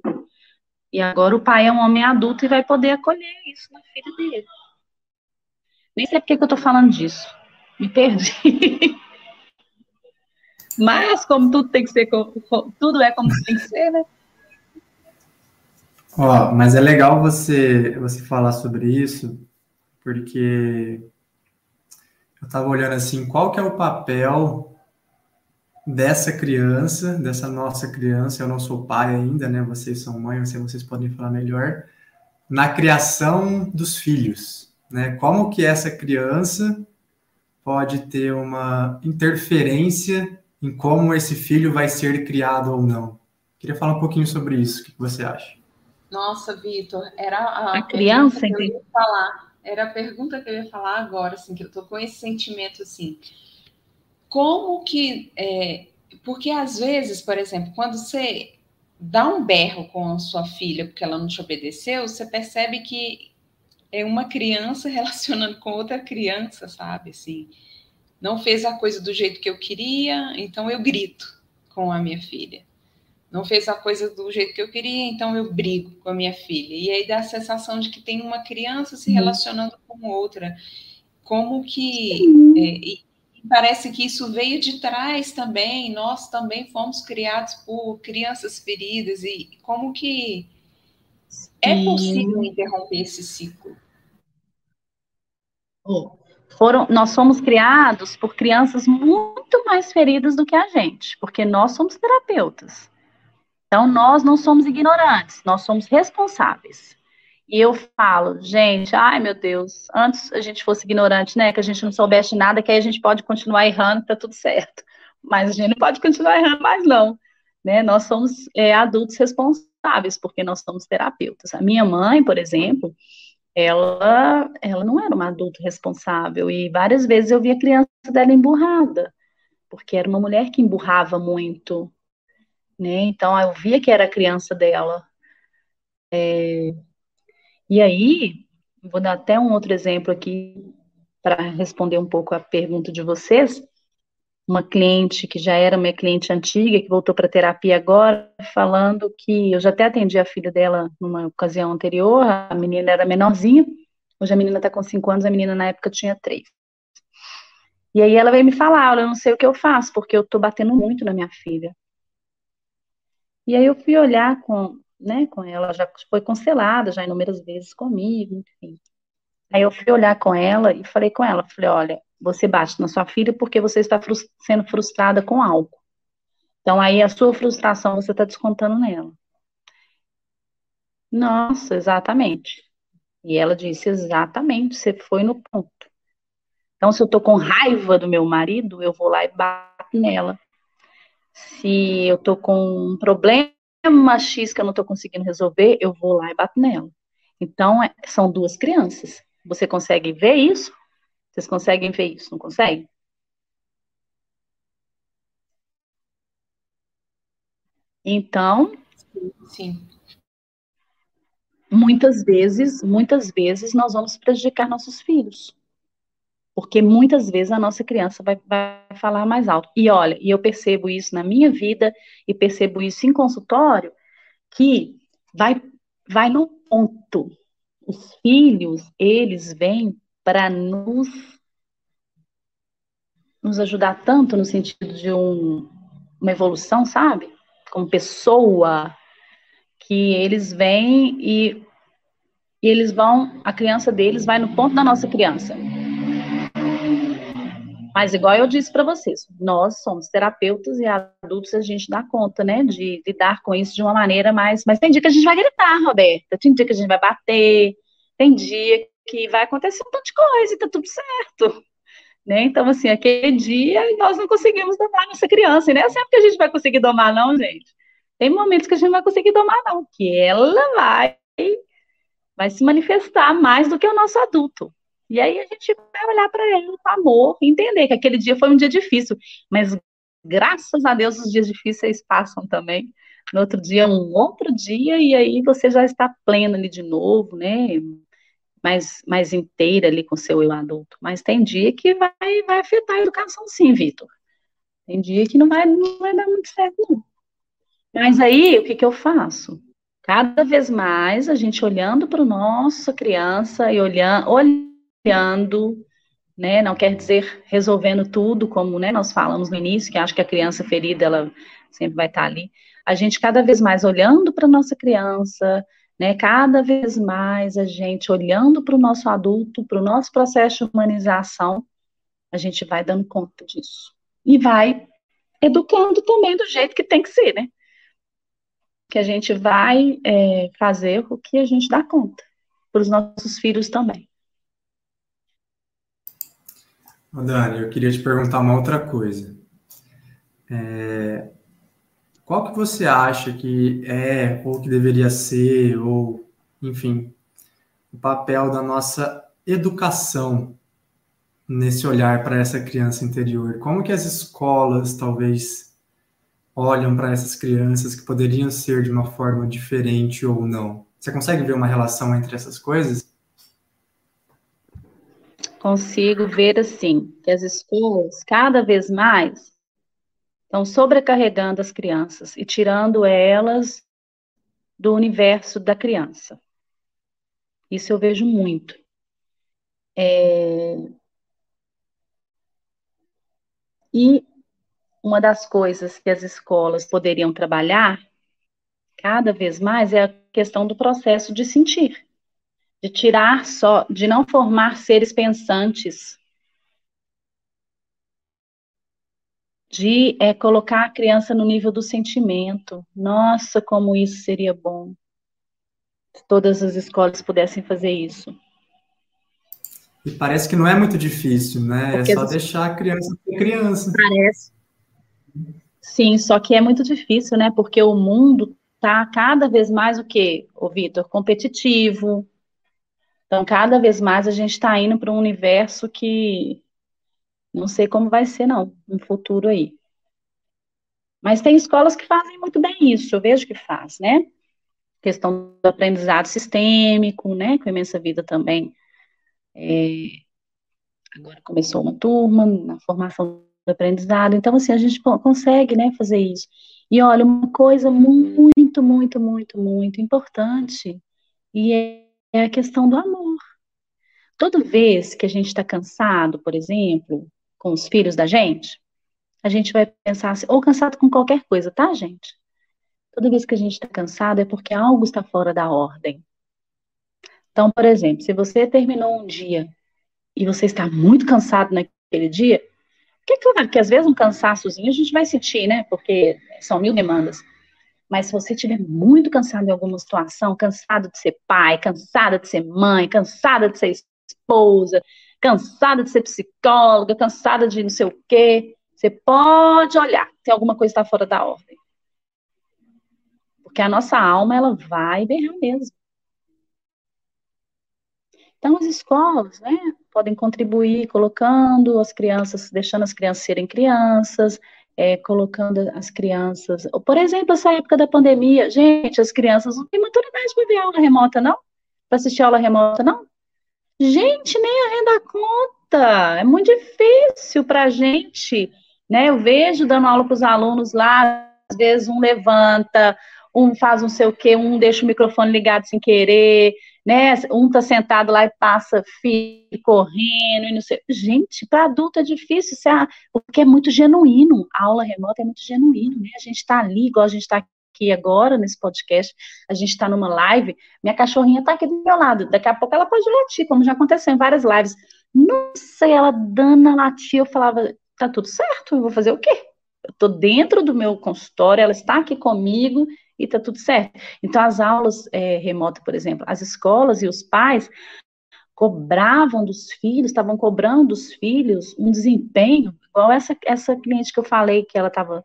E agora o pai é um homem adulto e vai poder acolher isso na filha dele. Nem sei porque que eu estou falando disso. Me perdi. Mas, como tudo tem que ser, tudo é como tem que ser, né? Ó, mas é legal você, você falar sobre isso, porque eu estava olhando assim, qual que é o papel dessa criança, dessa nossa criança, eu não sou pai ainda, né? Vocês são mãe, vocês, vocês podem falar melhor, na criação dos filhos, né? Como que essa criança pode ter uma interferência em como esse filho vai ser criado ou não? Queria falar um pouquinho sobre isso, o que você acha? Nossa, Vitor, era a, a criança que eu ia falar, era a pergunta que eu ia falar agora, assim, que eu tô com esse sentimento assim como que. É, porque às vezes, por exemplo, quando você dá um berro com a sua filha porque ela não te obedeceu, você percebe que é uma criança relacionando com outra criança, sabe? Assim, não fez a coisa do jeito que eu queria, então eu grito com a minha filha. Não fez a coisa do jeito que eu queria, então eu brigo com a minha filha. E aí dá a sensação de que tem uma criança se uhum. relacionando com outra. Como que. É, parece que isso veio de trás também, nós também fomos criados por crianças feridas, e como que é Sim. é possível interromper esse ciclo? Foram, nós somos criados por crianças muito mais feridas do que a gente, porque nós somos terapeutas. Então, nós não somos ignorantes, nós somos responsáveis. E eu falo, gente, ai meu Deus, antes a gente fosse ignorante, né? Que a gente não soubesse nada, que aí a gente pode continuar errando, tá tudo certo. Mas a gente não pode continuar errando mais, não. Né? Nós somos é, adultos responsáveis, porque nós somos terapeutas. A minha mãe, por exemplo, ela, ela não era uma adulta responsável, e várias vezes eu via a criança dela emburrada, porque era uma mulher que emburrava muito, né? Então eu via que era a criança dela. É, e aí, vou dar até um outro exemplo aqui para responder um pouco a pergunta de vocês. Uma cliente que já era minha cliente antiga, que voltou para terapia agora, falando que eu já até atendi a filha dela numa ocasião anterior, a menina era menorzinha, hoje a menina está com 5 anos, a menina na época tinha 3. E aí ela veio me falar, olha, eu não sei o que eu faço, porque eu estou batendo muito na minha filha. E aí eu fui olhar com, né, com ela, já foi cancelada já inúmeras vezes comigo, enfim. Aí eu fui olhar com ela e falei com ela, falei, olha, você bate na sua filha porque você está frust sendo frustrada com algo. Então aí a sua frustração você está descontando nela. Nossa, exatamente. E ela disse, exatamente, você foi no ponto. Então, se eu tô com raiva do meu marido, eu vou lá e bato nela. Se eu tô com um problema X que eu não estou conseguindo resolver, eu vou lá e bato nela. Então, é, são duas crianças. Você consegue ver isso? Vocês conseguem ver isso, não conseguem? Então, sim. Muitas vezes, muitas vezes nós vamos prejudicar nossos filhos. Porque muitas vezes a nossa criança vai, vai falar mais alto. E olha, e eu percebo isso na minha vida e percebo isso em consultório, que vai, vai no ponto. Os filhos, eles vêm para nos, nos ajudar tanto no sentido de um, uma evolução, sabe? Como pessoa, que eles vêm e, e eles vão, a criança deles vai no ponto da nossa criança. Mas, igual eu disse para vocês, nós somos terapeutas e adultos, a gente dá conta, né, de lidar com isso de uma maneira mais. Mas tem dia que a gente vai gritar, Roberta, tem dia que a gente vai bater, tem dia que vai acontecer um tanto de coisa e tá tudo certo. Né? Então, assim, aquele dia nós não conseguimos domar nossa criança, e é sempre que a gente vai conseguir domar, não, gente. Tem momentos que a gente não vai conseguir domar, não, que ela vai, vai se manifestar mais do que o nosso adulto. E aí a gente vai olhar para ele com amor, entender que aquele dia foi um dia difícil, mas graças a Deus os dias difíceis passam também. No outro dia, um outro dia, e aí você já está plena ali de novo, né? Mais, mais inteira ali com seu eu adulto. Mas tem dia que vai, vai afetar a educação, sim, Vitor. Tem dia que não vai, não vai dar muito certo, não. Mas aí, o que, que eu faço? Cada vez mais a gente olhando para nossa criança e olhando, olhando criando, né? Não quer dizer resolvendo tudo, como né, nós falamos no início, que acho que a criança ferida ela sempre vai estar ali. A gente cada vez mais olhando para nossa criança, né? Cada vez mais a gente olhando para o nosso adulto, para o nosso processo de humanização, a gente vai dando conta disso e vai educando também do jeito que tem que ser, né? Que a gente vai é, fazer o que a gente dá conta para os nossos filhos também. Dani, eu queria te perguntar uma outra coisa. É, qual que você acha que é, ou que deveria ser, ou, enfim, o papel da nossa educação nesse olhar para essa criança interior? Como que as escolas, talvez, olham para essas crianças que poderiam ser de uma forma diferente ou não? Você consegue ver uma relação entre essas coisas? Consigo ver assim que as escolas cada vez mais estão sobrecarregando as crianças e tirando elas do universo da criança. Isso eu vejo muito. É... E uma das coisas que as escolas poderiam trabalhar cada vez mais é a questão do processo de sentir de tirar só, de não formar seres pensantes, de é, colocar a criança no nível do sentimento. Nossa, como isso seria bom. Se todas as escolas pudessem fazer isso. E parece que não é muito difícil, né? É Porque é só deixar a criança ser criança. Parece. Sim, só que é muito difícil, né? Porque o mundo tá cada vez mais o quê, o Vitor? Competitivo. Então, cada vez mais a gente está indo para um universo que não sei como vai ser, não, no futuro aí. Mas tem escolas que fazem muito bem isso, eu vejo que faz, né? Questão do aprendizado sistêmico, né? Com a Imensa Vida também é, agora começou uma turma na formação do aprendizado, então assim, a gente consegue, né, fazer isso. E olha, uma coisa muito, muito, muito, muito importante, e é, é a questão do amor. Toda vez que a gente está cansado, por exemplo, com os filhos da gente, a gente vai pensar assim, ou cansado com qualquer coisa, tá, gente? Toda vez que a gente está cansado é porque algo está fora da ordem. Então, por exemplo, se você terminou um dia e você está muito cansado naquele dia, que claro que às vezes um cansaçozinho a gente vai sentir, né? Porque são mil demandas. Mas se você estiver muito cansado em alguma situação, cansado de ser pai, cansada de ser mãe, cansada de ser esposa, cansada de ser psicóloga, cansada de não sei o quê, você pode olhar se alguma coisa está fora da ordem. Porque a nossa alma, ela vai berrar mesmo. Então, as escolas, né, podem contribuir colocando as crianças, deixando as crianças serem crianças, é, colocando as crianças. Por exemplo, essa época da pandemia, gente, as crianças não têm maturidade para ver aula remota, não? Para assistir aula remota, não? Gente, nem a renda conta. É muito difícil para a gente. Né? Eu vejo dando aula para os alunos lá, às vezes um levanta, um faz não sei o quê, um deixa o microfone ligado sem querer, né? Um tá sentado lá e passa filho correndo e não sei. Gente, para adulto é difícil, porque é muito genuíno. A aula remota é muito genuíno, né? A gente está ali, igual a gente está aqui agora nesse podcast, a gente está numa live, minha cachorrinha está aqui do meu lado. Daqui a pouco ela pode latir, como já aconteceu em várias lives. Não sei, ela dando latir, eu falava, tá tudo certo, eu vou fazer o quê? Eu tô dentro do meu consultório, ela está aqui comigo, e está tudo certo. Então, as aulas é, remotas, por exemplo, as escolas e os pais cobravam dos filhos, estavam cobrando dos filhos um desempenho, igual essa, essa cliente que eu falei que ela estava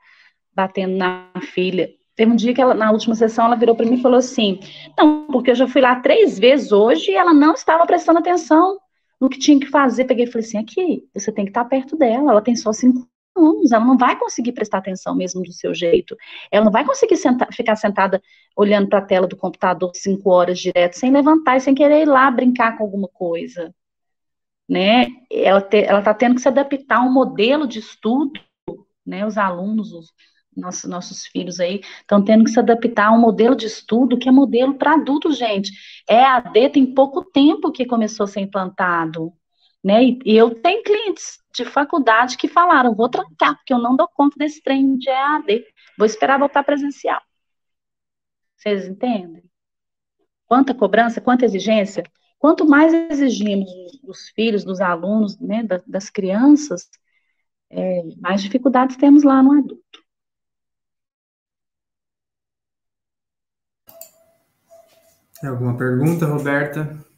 batendo na filha. Teve um dia que ela, na última sessão, ela virou para mim e falou assim: Não, porque eu já fui lá três vezes hoje e ela não estava prestando atenção no que tinha que fazer. Peguei e falei assim: aqui, você tem que estar perto dela, ela tem só cinco anos, ela não vai conseguir prestar atenção mesmo do seu jeito. Ela não vai conseguir ficar sentada olhando para a tela do computador cinco horas direto, sem levantar e sem querer ir lá brincar com alguma coisa. Né? Ela está tendo que se adaptar a um modelo de estudo, né? Os alunos, os nossos, nossos filhos aí, estão tendo que se adaptar a um modelo de estudo que é modelo para adultos, gente. É AD tem pouco tempo que começou a ser implantado. Né? E, eu tenho clientes de faculdade que falaram, vou trancar, porque eu não dou conta desse treino de EAD, vou esperar voltar presencial. Vocês entendem? Quanta cobrança, quanta exigência. Quanto mais exigimos dos filhos, dos alunos, né, das crianças, é, mais dificuldades temos lá no adulto. Tem alguma pergunta, Roberta?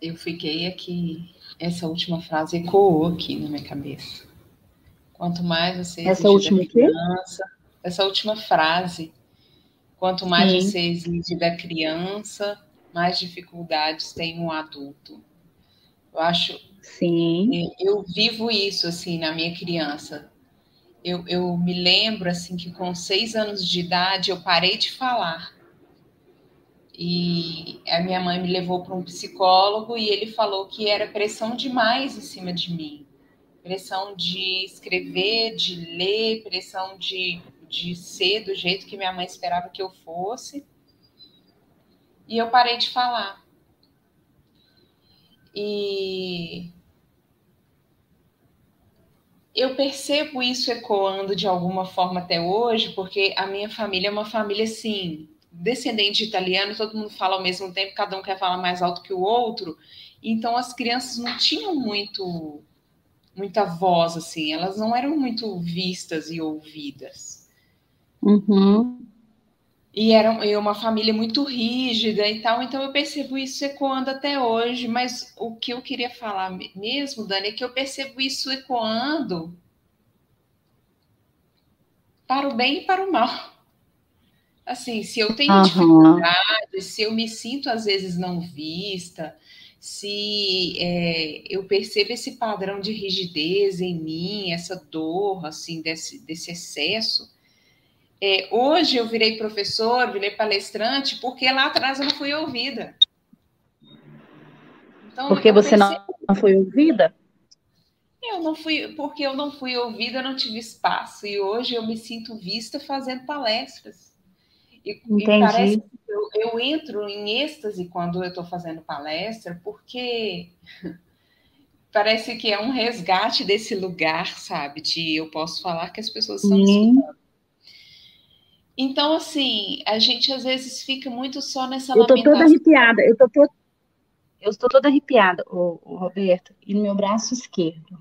Eu fiquei aqui essa última frase ecoou aqui na minha cabeça. Quanto mais você essa última da criança, quê? essa última frase, quanto mais Sim. você exige da criança, mais dificuldades tem um adulto. Eu acho. Sim. Eu vivo isso assim na minha criança. Eu, eu me lembro assim que com seis anos de idade eu parei de falar e a minha mãe me levou para um psicólogo e ele falou que era pressão demais em cima de mim. Pressão de escrever, de ler, pressão de, de ser do jeito que minha mãe esperava que eu fosse. E eu parei de falar. E eu percebo isso ecoando de alguma forma até hoje, porque a minha família é uma família assim, descendente de italiano, todo mundo fala ao mesmo tempo, cada um quer falar mais alto que o outro. Então as crianças não tinham muito muita voz assim, elas não eram muito vistas e ouvidas. Uhum. e era uma família muito rígida e tal, então eu percebo isso ecoando até hoje, mas o que eu queria falar mesmo, Dani, é que eu percebo isso ecoando para o bem e para o mal. Assim, se eu tenho uhum. dificuldade, se eu me sinto às vezes não vista, se é, eu percebo esse padrão de rigidez em mim, essa dor, assim, desse, desse excesso, é, hoje eu virei professor, virei palestrante, porque lá atrás eu não fui ouvida. Então, porque você pensei, não foi ouvida? Eu não fui, porque eu não fui ouvida, eu não tive espaço. E hoje eu me sinto vista fazendo palestras. E, e parece que eu, eu, entro em êxtase quando eu estou fazendo palestra, porque parece que é um resgate desse lugar, sabe? De eu posso falar que as pessoas estão escutando. Então, assim, a gente às vezes fica muito só nessa Eu tô toda arrepiada, eu tô, to... eu estou toda arrepiada, o, o Roberto, e no meu braço esquerdo.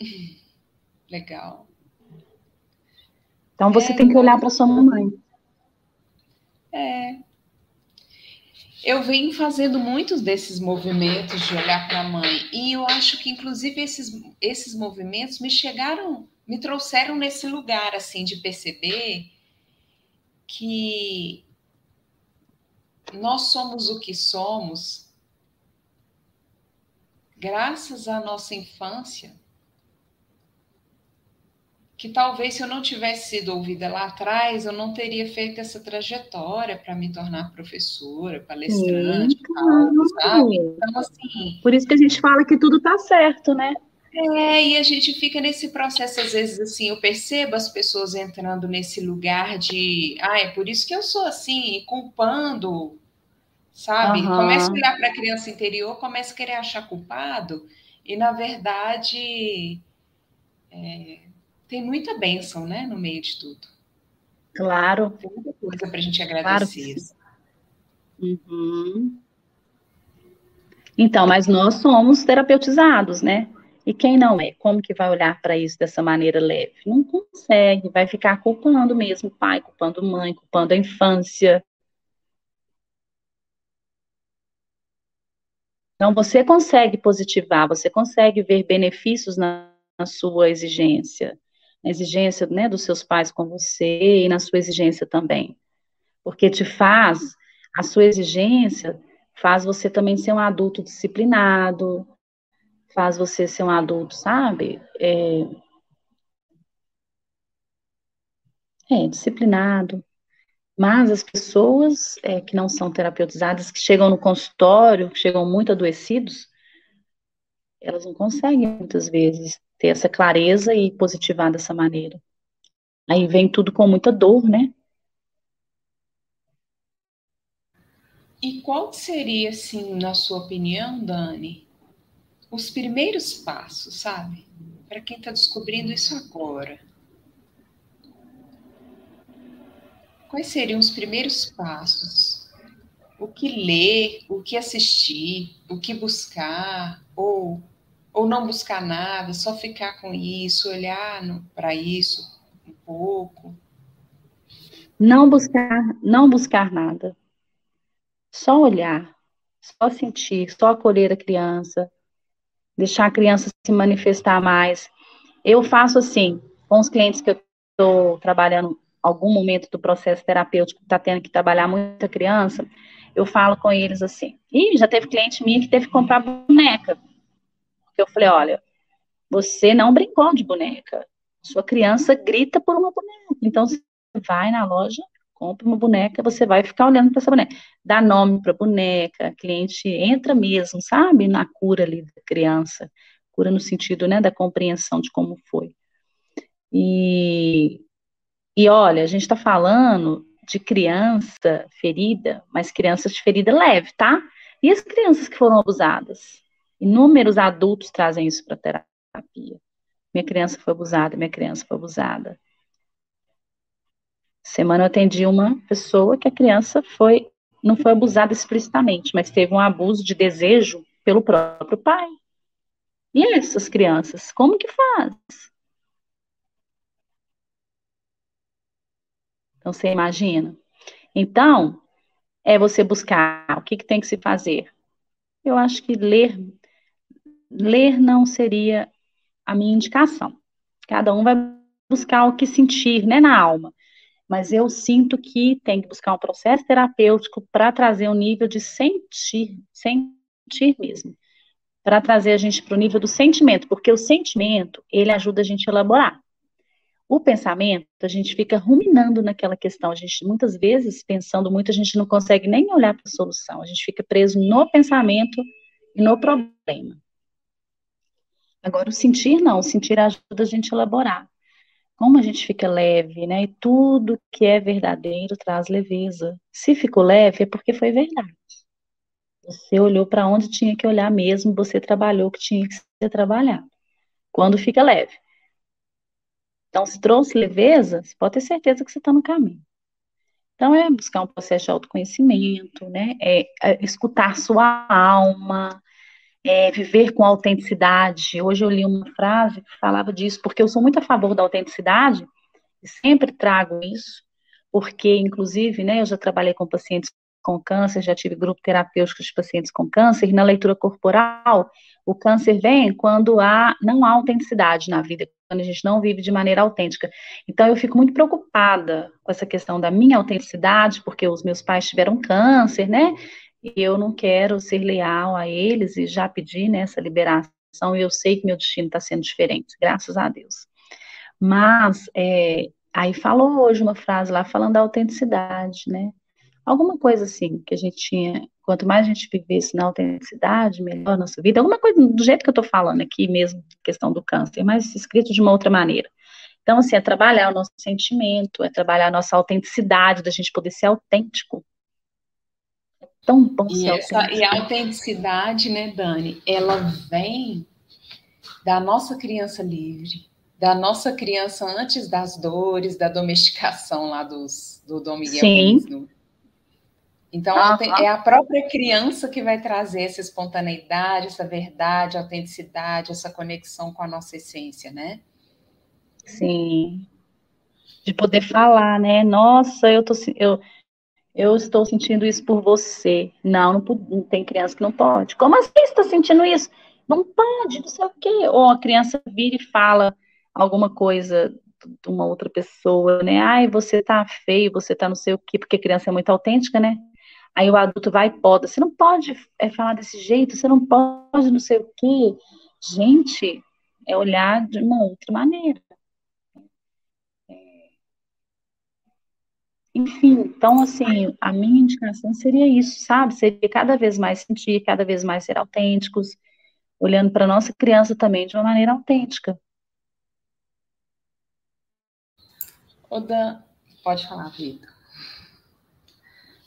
Legal. Então você é, tem que olhar para sua mamãe. É. Eu venho fazendo muitos desses movimentos de olhar para a mãe, e eu acho que, inclusive, esses, esses movimentos me chegaram, me trouxeram nesse lugar, assim, de perceber que nós somos o que somos graças à nossa infância, que talvez se eu não tivesse sido ouvida lá atrás, eu não teria feito essa trajetória para me tornar professora, palestrante, Sim, tal, sabe? Então, assim. Por isso que a gente fala que tudo está certo, né? É, e a gente fica nesse processo, às vezes, assim, eu percebo as pessoas entrando nesse lugar de, ah, é por isso que eu sou assim, culpando, sabe? Uhum. Começa a olhar para a criança interior, começa a querer achar culpado, e na verdade é, tem muita bênção, né, no meio de tudo. Claro. Tem muita coisa para a gente agradecer. Claro uhum. Então, mas nós somos terapeutizados, né? E quem não é, como que vai olhar para isso dessa maneira leve? Não consegue, vai ficar culpando mesmo o pai, culpando mãe, culpando a infância. Então, você consegue positivar, você consegue ver benefícios na, na sua exigência, na exigência né, dos seus pais com você e na sua exigência também. Porque te faz, a sua exigência faz você também ser um adulto disciplinado, faz você ser um adulto, sabe? É, é disciplinado. Mas as pessoas é, que não são terapeutizadas, que chegam no consultório, que chegam muito adoecidos, elas não conseguem muitas vezes ter essa clareza e positivar dessa maneira. Aí vem tudo com muita dor, né? E qual seria, assim, na sua opinião, Dani, os primeiros passos, sabe? Para quem está descobrindo isso agora. Quais seriam os primeiros passos? O que ler, o que assistir, o que buscar, ou, ou não buscar nada, só ficar com isso, olhar para isso um pouco? Não buscar, não buscar nada. Só olhar, só sentir, só acolher a criança, deixar a criança se manifestar mais. Eu faço assim, com os clientes que eu estou trabalhando algum momento do processo terapêutico, está tendo que trabalhar muita criança, eu falo com eles assim. E já teve cliente minha que teve que comprar boneca. Eu falei, olha, você não brincou de boneca. Sua criança grita por uma boneca. Então, você vai na loja, compra uma boneca, você vai ficar olhando para essa boneca. Dá nome para boneca, cliente entra mesmo, sabe, na cura ali da criança. Cura no sentido, né, da compreensão de como foi. E, e olha, a gente está falando de criança ferida, mas crianças de ferida leve, tá? E as crianças que foram abusadas? Inúmeros adultos trazem isso para terapia. Minha criança foi abusada, minha criança foi abusada. Semana eu atendi uma pessoa que a criança foi não foi abusada explicitamente, mas teve um abuso de desejo pelo próprio pai. E essas crianças, como que faz? Então você imagina. Então, é você buscar o que, que tem que se fazer. Eu acho que ler, ler não seria a minha indicação. Cada um vai buscar o que sentir, né, na alma. Mas eu sinto que tem que buscar um processo terapêutico para trazer um nível de sentir, sentir mesmo. Para trazer a gente para o nível do sentimento, porque o sentimento, ele ajuda a gente a elaborar. O pensamento, a gente fica ruminando naquela questão. A gente, muitas vezes, pensando muito, a gente não consegue nem olhar para a solução. A gente fica preso no pensamento e no problema. Agora, o sentir, não. O sentir ajuda a gente a elaborar. Como a gente fica leve, né? E tudo que é verdadeiro traz leveza. Se ficou leve, é porque foi verdade. Você olhou para onde tinha que olhar mesmo, você trabalhou o que tinha que ser trabalhado. Quando fica leve. Então, se trouxe leveza, você pode ter certeza que você está no caminho. Então, é buscar um processo de autoconhecimento, né? É, é escutar sua alma, é viver com autenticidade. Hoje eu li uma frase que falava disso, porque eu sou muito a favor da autenticidade, e sempre trago isso, porque, inclusive, né, eu já trabalhei com pacientes com câncer, já tive grupo terapêutico de pacientes com câncer, na leitura corporal, o câncer vem quando há, não há autenticidade na vida, quando a gente não vive de maneira autêntica. Então, eu fico muito preocupada com essa questão da minha autenticidade, porque os meus pais tiveram câncer, né? E eu não quero ser leal a eles e já pedi né, essa liberação, e eu sei que meu destino está sendo diferente, graças a Deus. Mas, é, aí falou hoje uma frase lá falando da autenticidade, né? alguma coisa assim que a gente tinha, quanto mais a gente vivesse na autenticidade, melhor a nossa vida, alguma coisa do jeito que eu estou falando aqui mesmo, questão do câncer, mas escrito de uma outra maneira. Então, assim, é trabalhar o nosso sentimento, é trabalhar a nossa autenticidade, da gente poder ser autêntico. Tão bom e ser essa. E a autenticidade, né, Dani, ela vem da nossa criança livre, da nossa criança antes das dores, da domesticação lá dos, do Dom Miguel Sim. Então, é a própria criança que vai trazer essa espontaneidade, essa verdade, autenticidade, essa conexão com a nossa essência, né? Sim. De poder falar, né? Nossa, eu, tô, eu, eu estou sentindo isso por você. Não, não, não tem criança que não pode. Como assim está sentindo isso? Não pode, não sei o quê. Ou a criança vira e fala alguma coisa de uma outra pessoa, né? Ai, você tá feio, você tá não sei o quê, porque a criança é muito autêntica, né? Aí o adulto vai e poda. Você não pode é, falar desse jeito, você não pode não sei o quê. Gente, é olhar de uma outra maneira. Enfim, então, assim, a minha indicação seria isso, sabe? Seria cada vez mais sentir, cada vez mais ser autênticos, olhando para nossa criança também de uma maneira autêntica. Oda, pode falar, Vitor.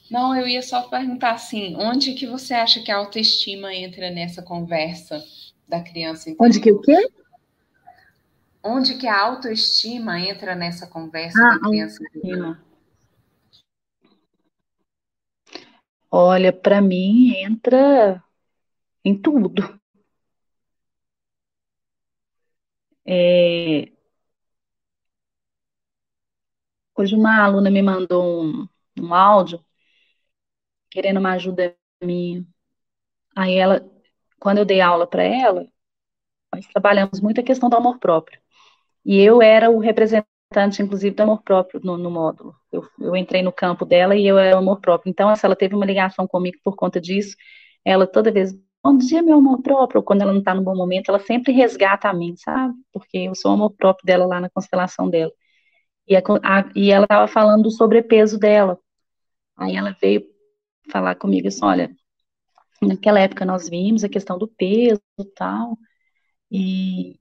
Não, eu ia só perguntar assim, onde que você acha que a autoestima entra nessa conversa da criança interior? Onde que o quê? Onde que a autoestima entra nessa conversa ah, da criança interior? Olha, para mim entra em tudo. É... Hoje uma aluna me mandou um, um áudio querendo uma ajuda minha. Aí ela, quando eu dei aula para ela, nós trabalhamos muito a questão do amor próprio. E eu era o representante, inclusive, do amor próprio no, no módulo. Eu, eu, entrei no campo dela e eu era o amor próprio. Então, ela teve uma ligação comigo por conta disso, ela toda vez, bom dia, meu amor próprio, quando ela não está no bom momento, ela sempre resgata a mim, sabe? Porque eu sou o amor próprio dela lá na constelação dela. E, a, a, e ela estava falando do sobrepeso dela. Aí ela veio falar comigo assim, olha, naquela época nós vimos a questão do peso e tal, e,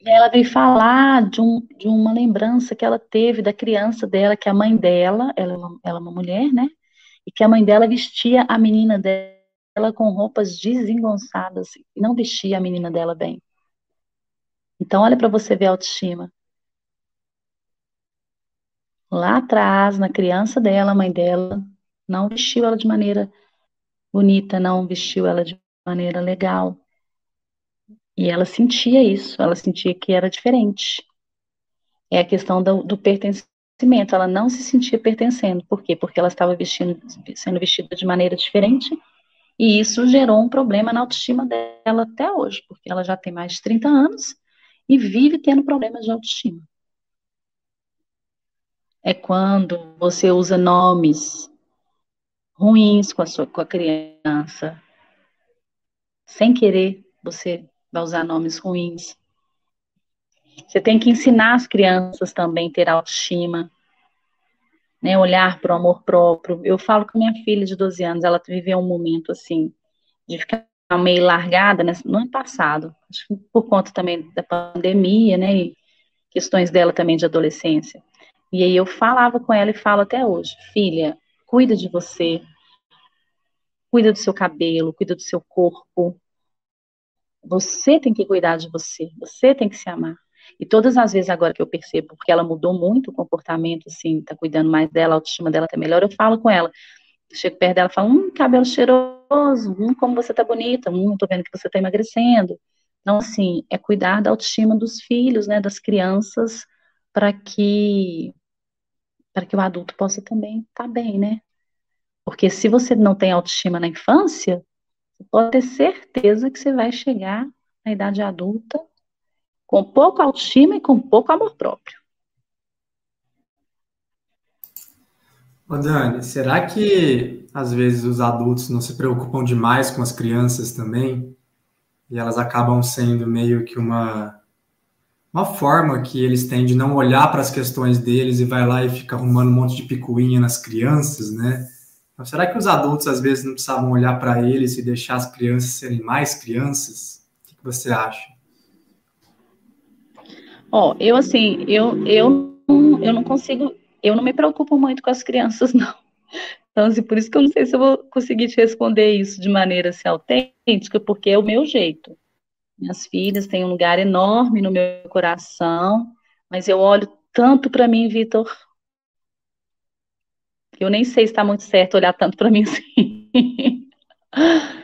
e ela veio falar de, um, de uma lembrança que ela teve da criança dela, que a mãe dela, ela é uma, ela é uma mulher, né, e que a mãe dela vestia a menina dela com roupas desengonçadas, e não vestia a menina dela bem. Então, olha para você ver a autoestima. Lá atrás, na criança dela, a mãe dela não vestiu ela de maneira bonita, não vestiu ela de maneira legal. E ela sentia isso, ela sentia que era diferente. É a questão do, do pertencimento. ela não se sentia pertencendo. Por quê? Porque ela estava vestindo, sendo vestida de maneira diferente, e isso gerou um problema na autoestima dela até hoje, porque ela já tem mais de 30 anos e vive tendo problemas de autoestima. É quando você usa nomes ruins com a sua com a criança, sem querer, você vai usar nomes ruins. Você tem que ensinar as crianças também a ter autoestima, né, olhar para o amor próprio. Eu falo com minha filha de 12 anos, ela viveu um momento assim, de ficar meio largada né, no ano passado, por conta também da pandemia, né, e questões dela também de adolescência. E aí eu falava com ela e falo até hoje, filha, cuida de você, cuida do seu cabelo, cuida do seu corpo. Você tem que cuidar de você, você tem que se amar. E todas as vezes agora que eu percebo, porque ela mudou muito o comportamento, assim, tá cuidando mais dela, a autoestima dela tá melhor, eu falo com ela. Chego perto dela e falo, hum, cabelo cheiroso, hum, como você tá bonita, hum, tô vendo que você tá emagrecendo. Então, assim, é cuidar da autoestima dos filhos, né, das crianças, para que para que o adulto possa também estar tá bem, né? Porque se você não tem autoestima na infância, você pode ter certeza que você vai chegar na idade adulta com pouca autoestima e com pouco amor próprio. Ô Dani, será que às vezes os adultos não se preocupam demais com as crianças também? E elas acabam sendo meio que uma, uma forma que eles têm de não olhar para as questões deles e vai lá e fica arrumando um monte de picuinha nas crianças, né? Será que os adultos às vezes não precisavam olhar para eles e deixar as crianças serem mais crianças? O que você acha? Ó, eu assim, eu, eu, eu não consigo, eu não me preocupo muito com as crianças, não. Então, assim, por isso que eu não sei se eu vou conseguir te responder isso de maneira assim, autêntica, porque é o meu jeito. Minhas filhas têm um lugar enorme no meu coração, mas eu olho tanto para mim, Vitor, eu nem sei se está muito certo olhar tanto para mim assim.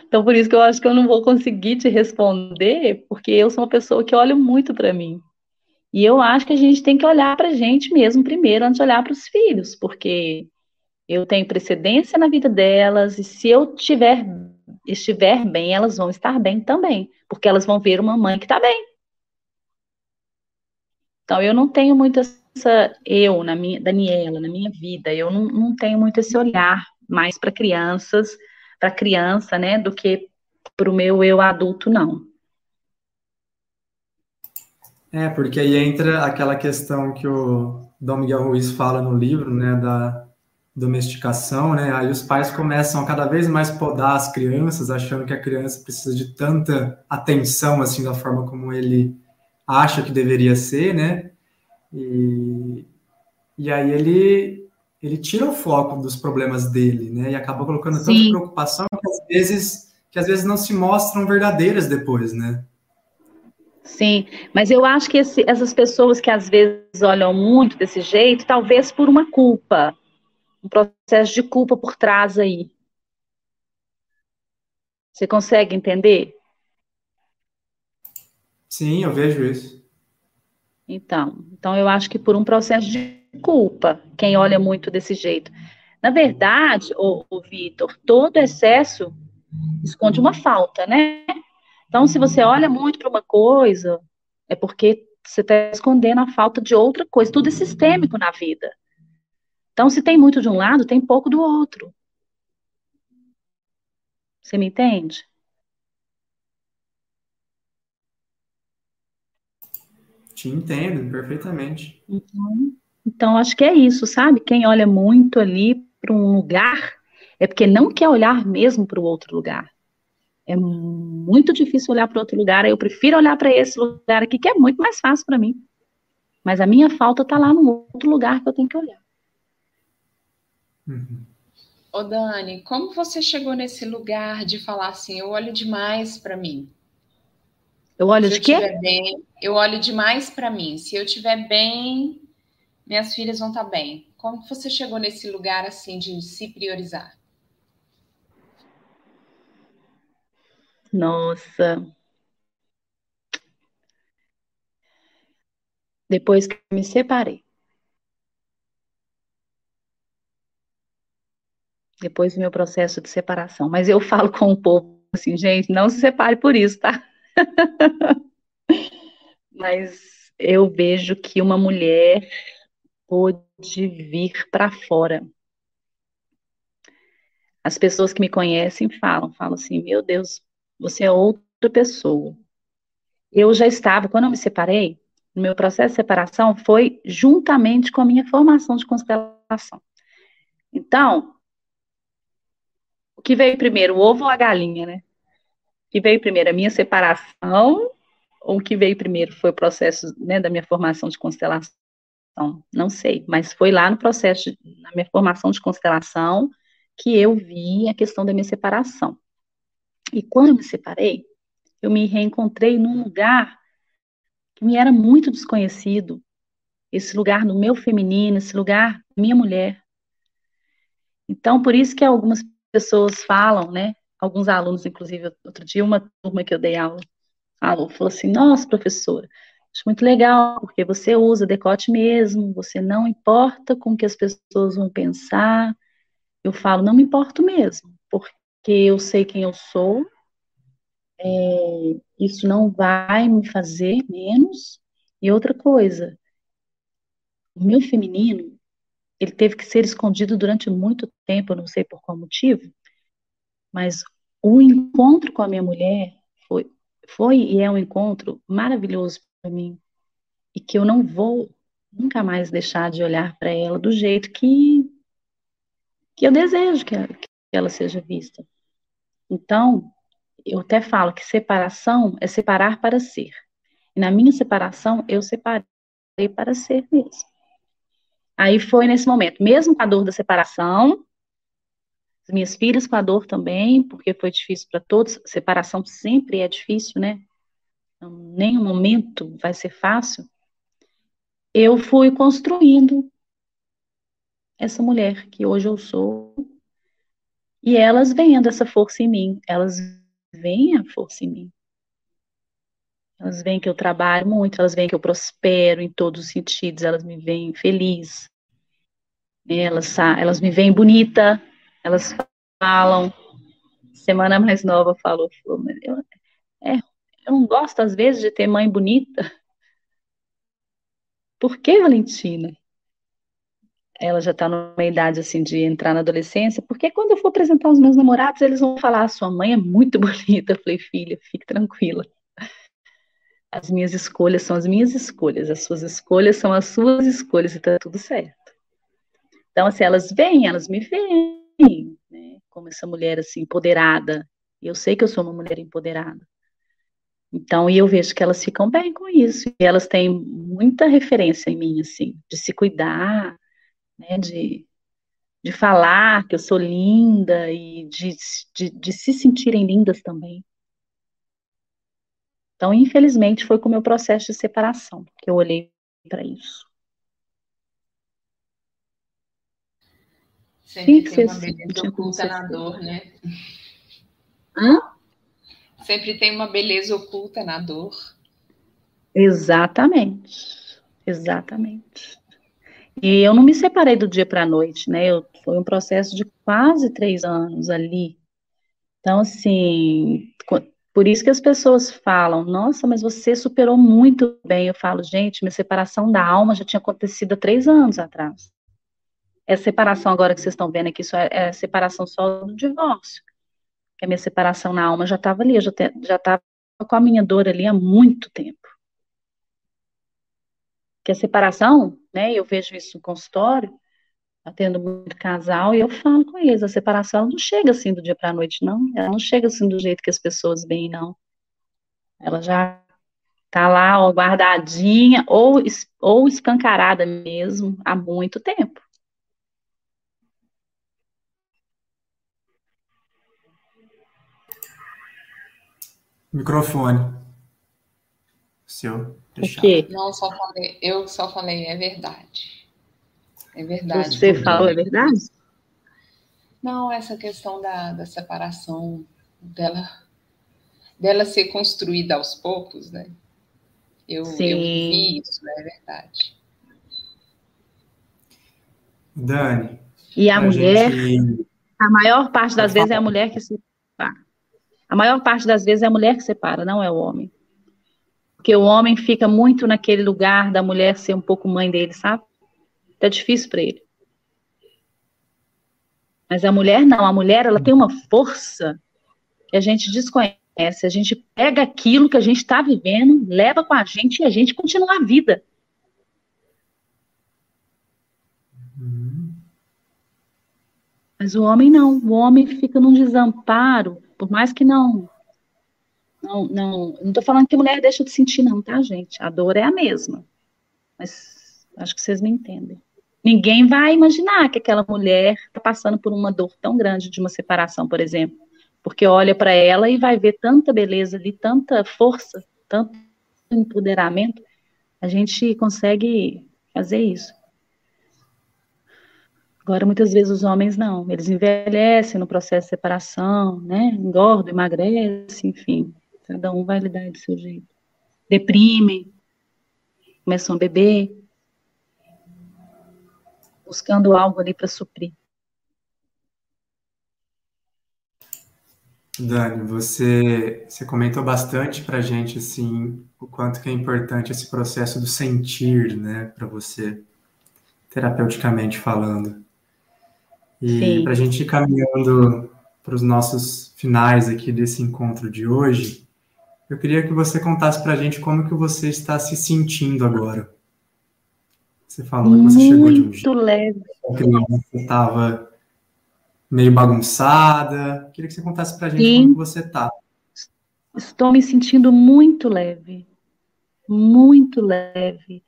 então, por isso que eu acho que eu não vou conseguir te responder, porque eu sou uma pessoa que olho muito para mim. E eu acho que a gente tem que olhar para a gente mesmo primeiro, antes de olhar para os filhos, porque eu tenho precedência na vida delas, e se eu tiver, estiver bem, elas vão estar bem também, porque elas vão ver uma mãe que está bem. Então, eu não tenho muito essa, eu, na minha, Daniela, na minha vida, eu não, não tenho muito esse olhar mais para crianças, para criança, né, do que para o meu eu adulto, não. É, porque aí entra aquela questão que o Dom Miguel Ruiz fala no livro, né, da domesticação, né? Aí os pais começam a cada vez mais podar as crianças, achando que a criança precisa de tanta atenção assim da forma como ele acha que deveria ser, né? E, e aí ele ele tira o foco dos problemas dele, né? E acaba colocando tanta Sim. preocupação que às vezes que às vezes não se mostram verdadeiras depois, né? Sim, mas eu acho que esse, essas pessoas que às vezes olham muito desse jeito, talvez por uma culpa, um processo de culpa por trás aí. Você consegue entender? Sim, eu vejo isso. Então, então eu acho que por um processo de culpa, quem olha muito desse jeito. Na verdade, o, Vitor, todo excesso esconde uma falta, né? Então, se você olha muito para uma coisa, é porque você está escondendo a falta de outra coisa. Tudo é sistêmico na vida. Então, se tem muito de um lado, tem pouco do outro. Você me entende? Te entendo perfeitamente. Então, então, acho que é isso, sabe? Quem olha muito ali para um lugar é porque não quer olhar mesmo para o outro lugar. É muito difícil olhar para outro lugar, eu prefiro olhar para esse lugar aqui, que é muito mais fácil para mim. Mas a minha falta está lá no outro lugar que eu tenho que olhar. Uhum. Ô Dani, como você chegou nesse lugar de falar assim, eu olho demais para mim? Eu olho se de eu quê? Bem, eu olho demais para mim. Se eu estiver bem, minhas filhas vão estar bem. Como você chegou nesse lugar assim de se priorizar? Nossa. Depois que me separei. Depois do meu processo de separação. Mas eu falo com o povo assim, gente, não se separe por isso, tá? Mas eu vejo que uma mulher pôde vir para fora. As pessoas que me conhecem falam, falam assim, meu Deus, você é outra pessoa. Eu já estava, quando eu me separei, no meu processo de separação foi juntamente com a minha formação de constelação. Então, o que veio primeiro, o ovo ou a galinha, né? Que veio primeiro, a minha separação, ou o que veio primeiro foi o processo né, da minha formação de constelação? Não sei, mas foi lá no processo, de, na minha formação de constelação, que eu vi a questão da minha separação. E quando eu me separei, eu me reencontrei num lugar que me era muito desconhecido, esse lugar do meu feminino, esse lugar minha mulher. Então, por isso que algumas pessoas falam, né? Alguns alunos, inclusive, outro dia, uma turma que eu dei aula, falou, falou assim: Nossa, professora, acho muito legal, porque você usa decote mesmo, você não importa com o que as pessoas vão pensar. Eu falo, não me importo mesmo, porque eu sei quem eu sou, é, isso não vai me fazer menos. E outra coisa, o meu feminino, ele teve que ser escondido durante muito tempo, eu não sei por qual motivo, mas o encontro com a minha mulher foi, foi e é um encontro maravilhoso para mim e que eu não vou nunca mais deixar de olhar para ela do jeito que que eu desejo que ela, que ela seja vista. Então, eu até falo que separação é separar para ser. E na minha separação, eu separei para ser mesmo. Aí foi nesse momento, mesmo com a dor da separação, as minhas filhas com a dor também, porque foi difícil para todos, separação sempre é difícil, né? Então, nenhum momento vai ser fácil. Eu fui construindo essa mulher que hoje eu sou, e elas vendo essa força em mim, elas veem a força em mim. Elas veem que eu trabalho muito, elas veem que eu prospero em todos os sentidos, elas me veem feliz, elas, elas me veem bonita, elas falam. Semana mais nova falou, falou eu, é, eu não gosto às vezes de ter mãe bonita. Por que, Valentina? ela já está numa idade assim de entrar na adolescência, porque quando eu for apresentar os meus namorados, eles vão falar: sua mãe é muito bonita. Eu falei, filha, fique tranquila. As minhas escolhas são as minhas escolhas, as suas escolhas são as suas escolhas e tá tudo certo. Então, assim, elas vêm, elas me veem, como essa mulher assim empoderada. Eu sei que eu sou uma mulher empoderada. Então, e eu vejo que elas ficam bem com isso. E elas têm muita referência em mim, assim, de se cuidar, né, de, de falar que eu sou linda e de, de, de se sentirem lindas também. Então, infelizmente, foi com o meu processo de separação que eu olhei para isso. Sempre tem uma beleza oculta na dor, né? Hã? Sempre tem uma beleza oculta na dor. Exatamente. Exatamente. E eu não me separei do dia para a noite, né? Eu, foi um processo de quase três anos ali. Então, assim, por isso que as pessoas falam, nossa, mas você superou muito bem. Eu falo, gente, minha separação da alma já tinha acontecido há três anos atrás. Essa separação agora que vocês estão vendo aqui, isso é, é separação só do divórcio. Que a minha separação na alma já estava ali, eu já estava com a minha dor ali há muito tempo que a separação, né, eu vejo isso no consultório, atendo muito casal, e eu falo com eles, a separação não chega assim do dia para a noite, não, ela não chega assim do jeito que as pessoas veem, não. Ela já tá lá, ó, guardadinha, ou, ou escancarada mesmo, há muito tempo. Microfone. Seu. O quê? Não, só falei, eu só falei, é verdade. É verdade. Você falou, é verdade? Não, essa questão da, da separação dela, dela ser construída aos poucos, né? Eu, eu vi isso, é verdade. Dani. E a mulher. Gente, A maior parte das vezes é a mulher que separa. A maior parte das vezes é a mulher que separa, não é o homem. Porque o homem fica muito naquele lugar da mulher ser um pouco mãe dele, sabe? Tá difícil para ele. Mas a mulher não, a mulher ela tem uma força que a gente desconhece. A gente pega aquilo que a gente está vivendo, leva com a gente e a gente continua a vida. Mas o homem não, o homem fica num desamparo, por mais que não. Não, não, não tô falando que mulher deixa de sentir, não, tá, gente? A dor é a mesma. Mas acho que vocês me entendem. Ninguém vai imaginar que aquela mulher está passando por uma dor tão grande de uma separação, por exemplo, porque olha para ela e vai ver tanta beleza ali, tanta força, tanto empoderamento. A gente consegue fazer isso. Agora, muitas vezes os homens não, eles envelhecem no processo de separação, né? Engordam, emagrecem, enfim. Cada um vai lidar do seu jeito. Deprimem, começam a beber buscando algo ali para suprir. Dani, você, você comentou bastante para gente assim o quanto que é importante esse processo do sentir, né, para você, terapeuticamente falando. E para a gente ir caminhando para os nossos finais aqui desse encontro de hoje, eu queria que você contasse para a gente como que você está se sentindo agora. Você falou que você chegou de um jeito. leve. Você estava meio bagunçada. Queria que você contasse para a gente Sim. como você está. Estou me sentindo muito leve. Muito leve.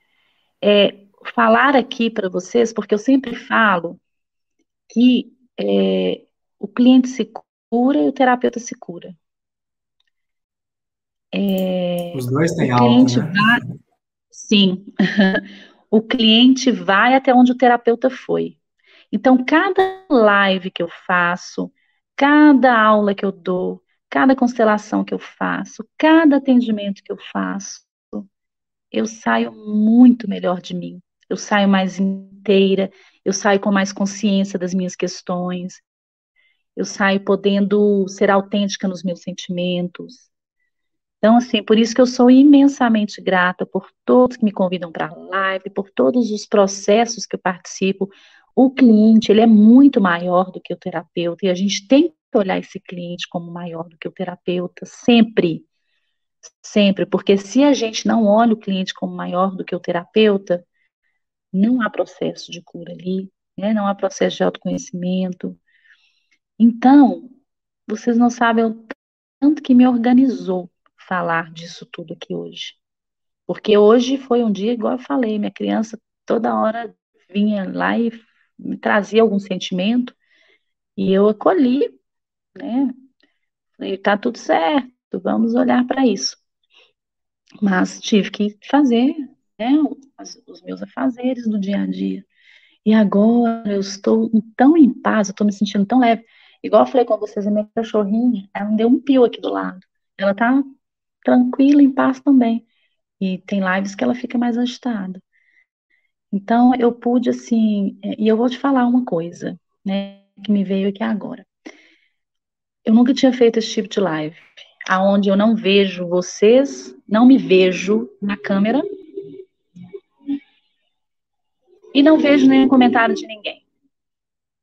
É, falar aqui para vocês, porque eu sempre falo que é, o cliente se cura e o terapeuta se cura. É, Os dois têm algo, né? Vai... Sim. o cliente vai até onde o terapeuta foi. Então, cada live que eu faço, cada aula que eu dou, cada constelação que eu faço, cada atendimento que eu faço, eu saio muito melhor de mim. Eu saio mais inteira, eu saio com mais consciência das minhas questões, eu saio podendo ser autêntica nos meus sentimentos, então, assim, por isso que eu sou imensamente grata por todos que me convidam para a live, por todos os processos que eu participo. O cliente, ele é muito maior do que o terapeuta, e a gente tem que olhar esse cliente como maior do que o terapeuta, sempre. Sempre, porque se a gente não olha o cliente como maior do que o terapeuta, não há processo de cura ali, né? não há processo de autoconhecimento. Então, vocês não sabem o tanto que me organizou falar disso tudo aqui hoje. Porque hoje foi um dia, igual eu falei, minha criança toda hora vinha lá e me trazia algum sentimento, e eu acolhi, né? Falei, tá tudo certo, vamos olhar para isso. Mas tive que fazer né, os, os meus afazeres do dia a dia. E agora eu estou tão em paz, eu estou me sentindo tão leve. Igual eu falei com vocês, a minha cachorrinha, ela deu um pio aqui do lado. Ela tá tranquila, em paz também. E tem lives que ela fica mais agitada. Então, eu pude, assim, é, e eu vou te falar uma coisa, né, que me veio aqui agora. Eu nunca tinha feito esse tipo de live, aonde eu não vejo vocês, não me vejo na câmera, e não vejo nenhum comentário de ninguém.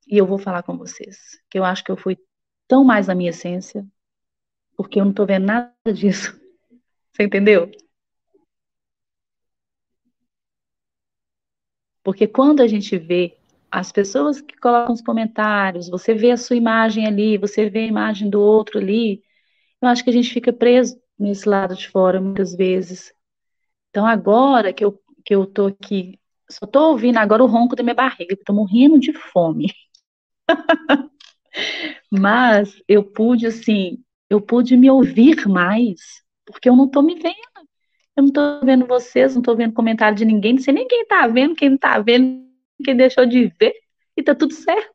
E eu vou falar com vocês, que eu acho que eu fui tão mais na minha essência, porque eu não tô vendo nada disso. Você entendeu? Porque quando a gente vê as pessoas que colocam os comentários, você vê a sua imagem ali, você vê a imagem do outro ali, eu acho que a gente fica preso nesse lado de fora muitas vezes. Então agora que eu que eu tô aqui, só tô ouvindo agora o ronco da minha barriga, tô morrendo de fome. Mas eu pude assim, eu pude me ouvir mais porque eu não estou me vendo. Eu não estou vendo vocês, não estou vendo comentário de ninguém, não sei nem quem está vendo, quem não está vendo, quem deixou de ver, e está tudo certo.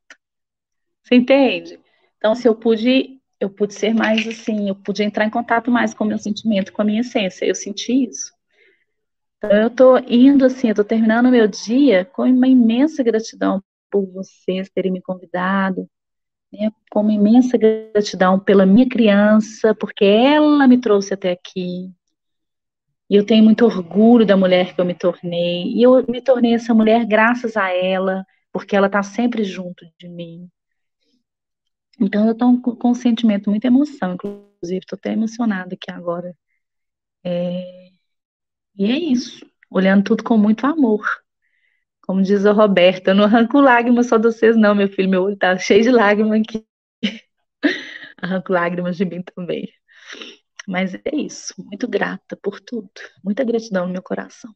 Você entende? Então, se eu pude, eu pude ser mais assim, eu pude entrar em contato mais com o meu sentimento, com a minha essência, eu senti isso. Então, eu estou indo assim, estou terminando meu dia com uma imensa gratidão por vocês terem me convidado, né, com uma imensa gratidão pela minha criança, porque ela me trouxe até aqui. E eu tenho muito orgulho da mulher que eu me tornei. E eu me tornei essa mulher graças a ela, porque ela está sempre junto de mim. Então eu estou com um sentimento, muita emoção, inclusive, estou até emocionada aqui agora. É... E é isso, olhando tudo com muito amor. Como diz a Roberta, eu não arranco lágrimas só de vocês, não, meu filho. Meu olho tá cheio de lágrimas aqui. arranco lágrimas de mim também. Mas é isso. Muito grata por tudo. Muita gratidão no meu coração.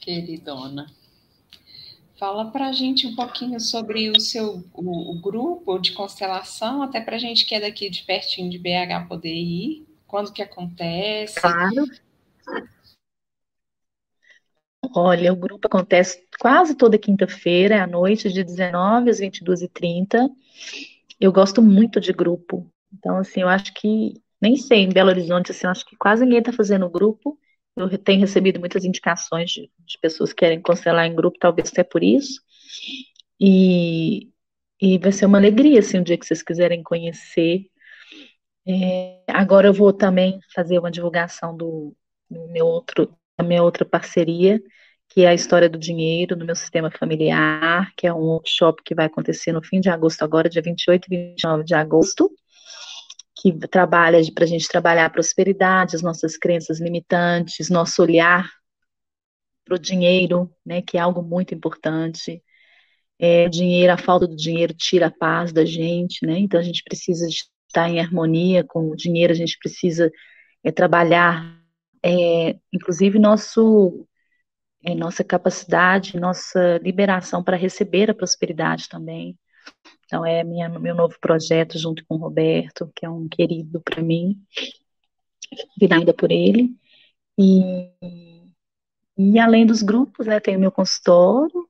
Queridona. Fala para a gente um pouquinho sobre o seu o, o grupo de constelação, até para a gente que é daqui de pertinho de BH poder ir. Quando que acontece? Claro. Olha, o grupo acontece quase toda quinta-feira à noite, de 19 às 22h30. Eu gosto muito de grupo. Então, assim, eu acho que, nem sei, em Belo Horizonte, assim, eu acho que quase ninguém está fazendo grupo. Eu tenho recebido muitas indicações de, de, pessoas que querem constelar em grupo, talvez até por isso. E, e vai ser uma alegria, assim, um dia que vocês quiserem conhecer. É, agora eu vou também fazer uma divulgação do, do meu outro a minha outra parceria, que é a história do dinheiro no meu sistema familiar, que é um workshop que vai acontecer no fim de agosto, agora, dia 28 e 29 de agosto, que trabalha para a gente trabalhar a prosperidade, as nossas crenças limitantes, nosso olhar para o dinheiro, né, que é algo muito importante. É, o dinheiro, a falta do dinheiro tira a paz da gente, né? Então a gente precisa estar em harmonia com o dinheiro, a gente precisa é, trabalhar é, inclusive nosso, é, nossa capacidade, nossa liberação para receber a prosperidade também. Então, é minha, meu novo projeto junto com o Roberto, que é um querido para mim, convidada por ele. E, e além dos grupos, né, tenho meu consultório,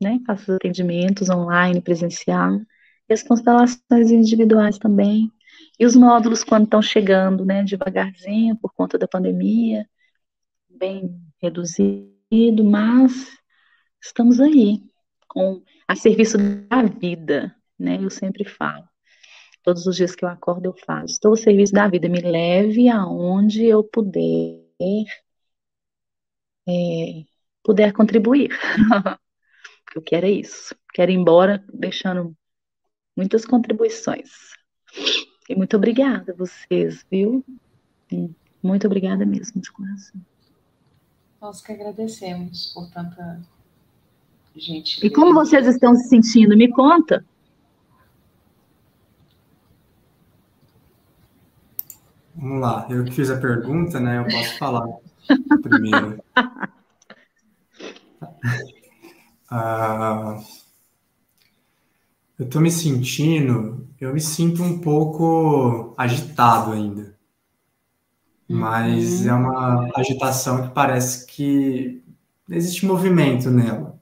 né, faço atendimentos online, presencial, e as constelações individuais também. E os módulos, quando estão chegando, né, devagarzinho, por conta da pandemia, bem reduzido, mas estamos aí, com a serviço da vida, né, eu sempre falo. Todos os dias que eu acordo, eu faço. Estou ao serviço da vida, me leve aonde eu puder, é, puder contribuir. eu quero é isso. Quero ir embora deixando muitas contribuições. E muito obrigada a vocês, viu? Muito obrigada mesmo, de coração. Nós que agradecemos por tanta gente. E como vocês estão se sentindo? Me conta. Vamos lá, eu que fiz a pergunta, né? Eu posso falar primeiro. Ah, eu estou me sentindo, eu me sinto um pouco agitado ainda. Mas uhum. é uma agitação que parece que existe movimento nela,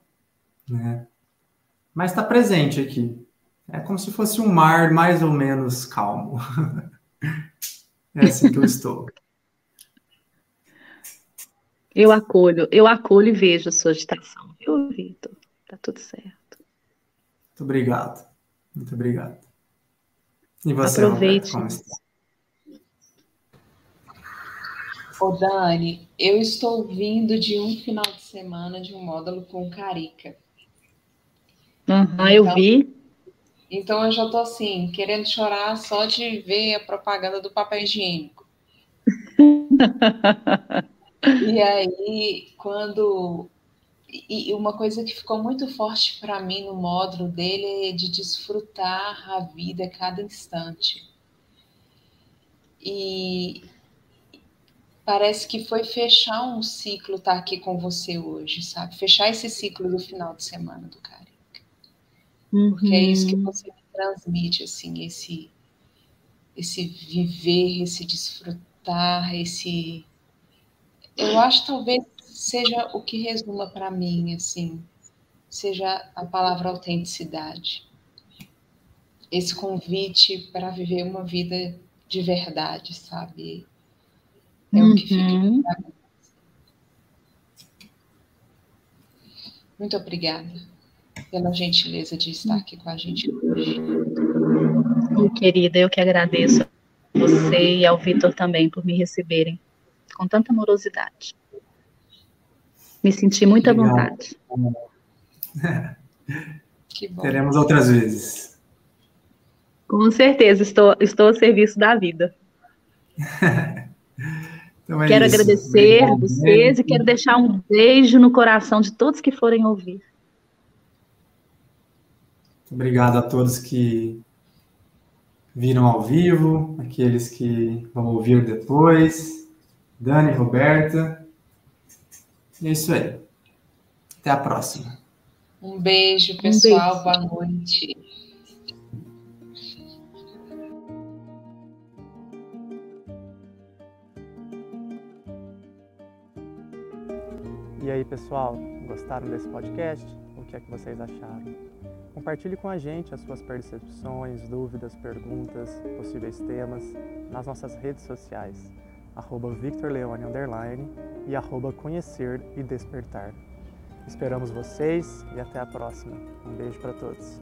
né? Mas está presente aqui. É como se fosse um mar mais ou menos calmo. é assim que eu estou. Eu acolho, eu acolho e vejo a sua agitação, viu, Vitor? Tá tudo certo. Muito obrigado. Muito obrigado. E você, Aproveite. como está? Ô, Dani, eu estou vindo de um final de semana de um módulo com Carica. Uhum, então, eu vi. Então eu já estou assim, querendo chorar só de ver a propaganda do papel higiênico. e aí, quando e uma coisa que ficou muito forte para mim no módulo dele é de desfrutar a vida a cada instante. E parece que foi fechar um ciclo estar tá aqui com você hoje, sabe? Fechar esse ciclo do final de semana do Carica. Uhum. Porque é isso que uhum. você me transmite, assim, esse, esse viver, esse desfrutar, esse. Eu acho talvez seja o que resuma para mim, assim, seja a palavra autenticidade. Esse convite para viver uma vida de verdade, sabe? É uhum. o que fica uhum. Muito obrigada. pela gentileza de estar aqui com a gente hoje. Querida, eu que agradeço a você e ao Vitor também por me receberem com tanta amorosidade. Me senti muito à vontade. Teremos outras vezes. Com certeza, estou, estou a serviço da vida. então é quero isso. agradecer a vocês e quero deixar um beijo no coração de todos que forem ouvir. Obrigado a todos que viram ao vivo, aqueles que vão ouvir depois. Dani, Roberta. É isso aí. Até a próxima. Um beijo, pessoal. Um beijo. Boa noite. E aí, pessoal, gostaram desse podcast? O que é que vocês acharam? Compartilhe com a gente as suas percepções, dúvidas, perguntas, possíveis temas nas nossas redes sociais, arroba victorleone, e arroba conhecer e despertar. Esperamos vocês e até a próxima. Um beijo para todos.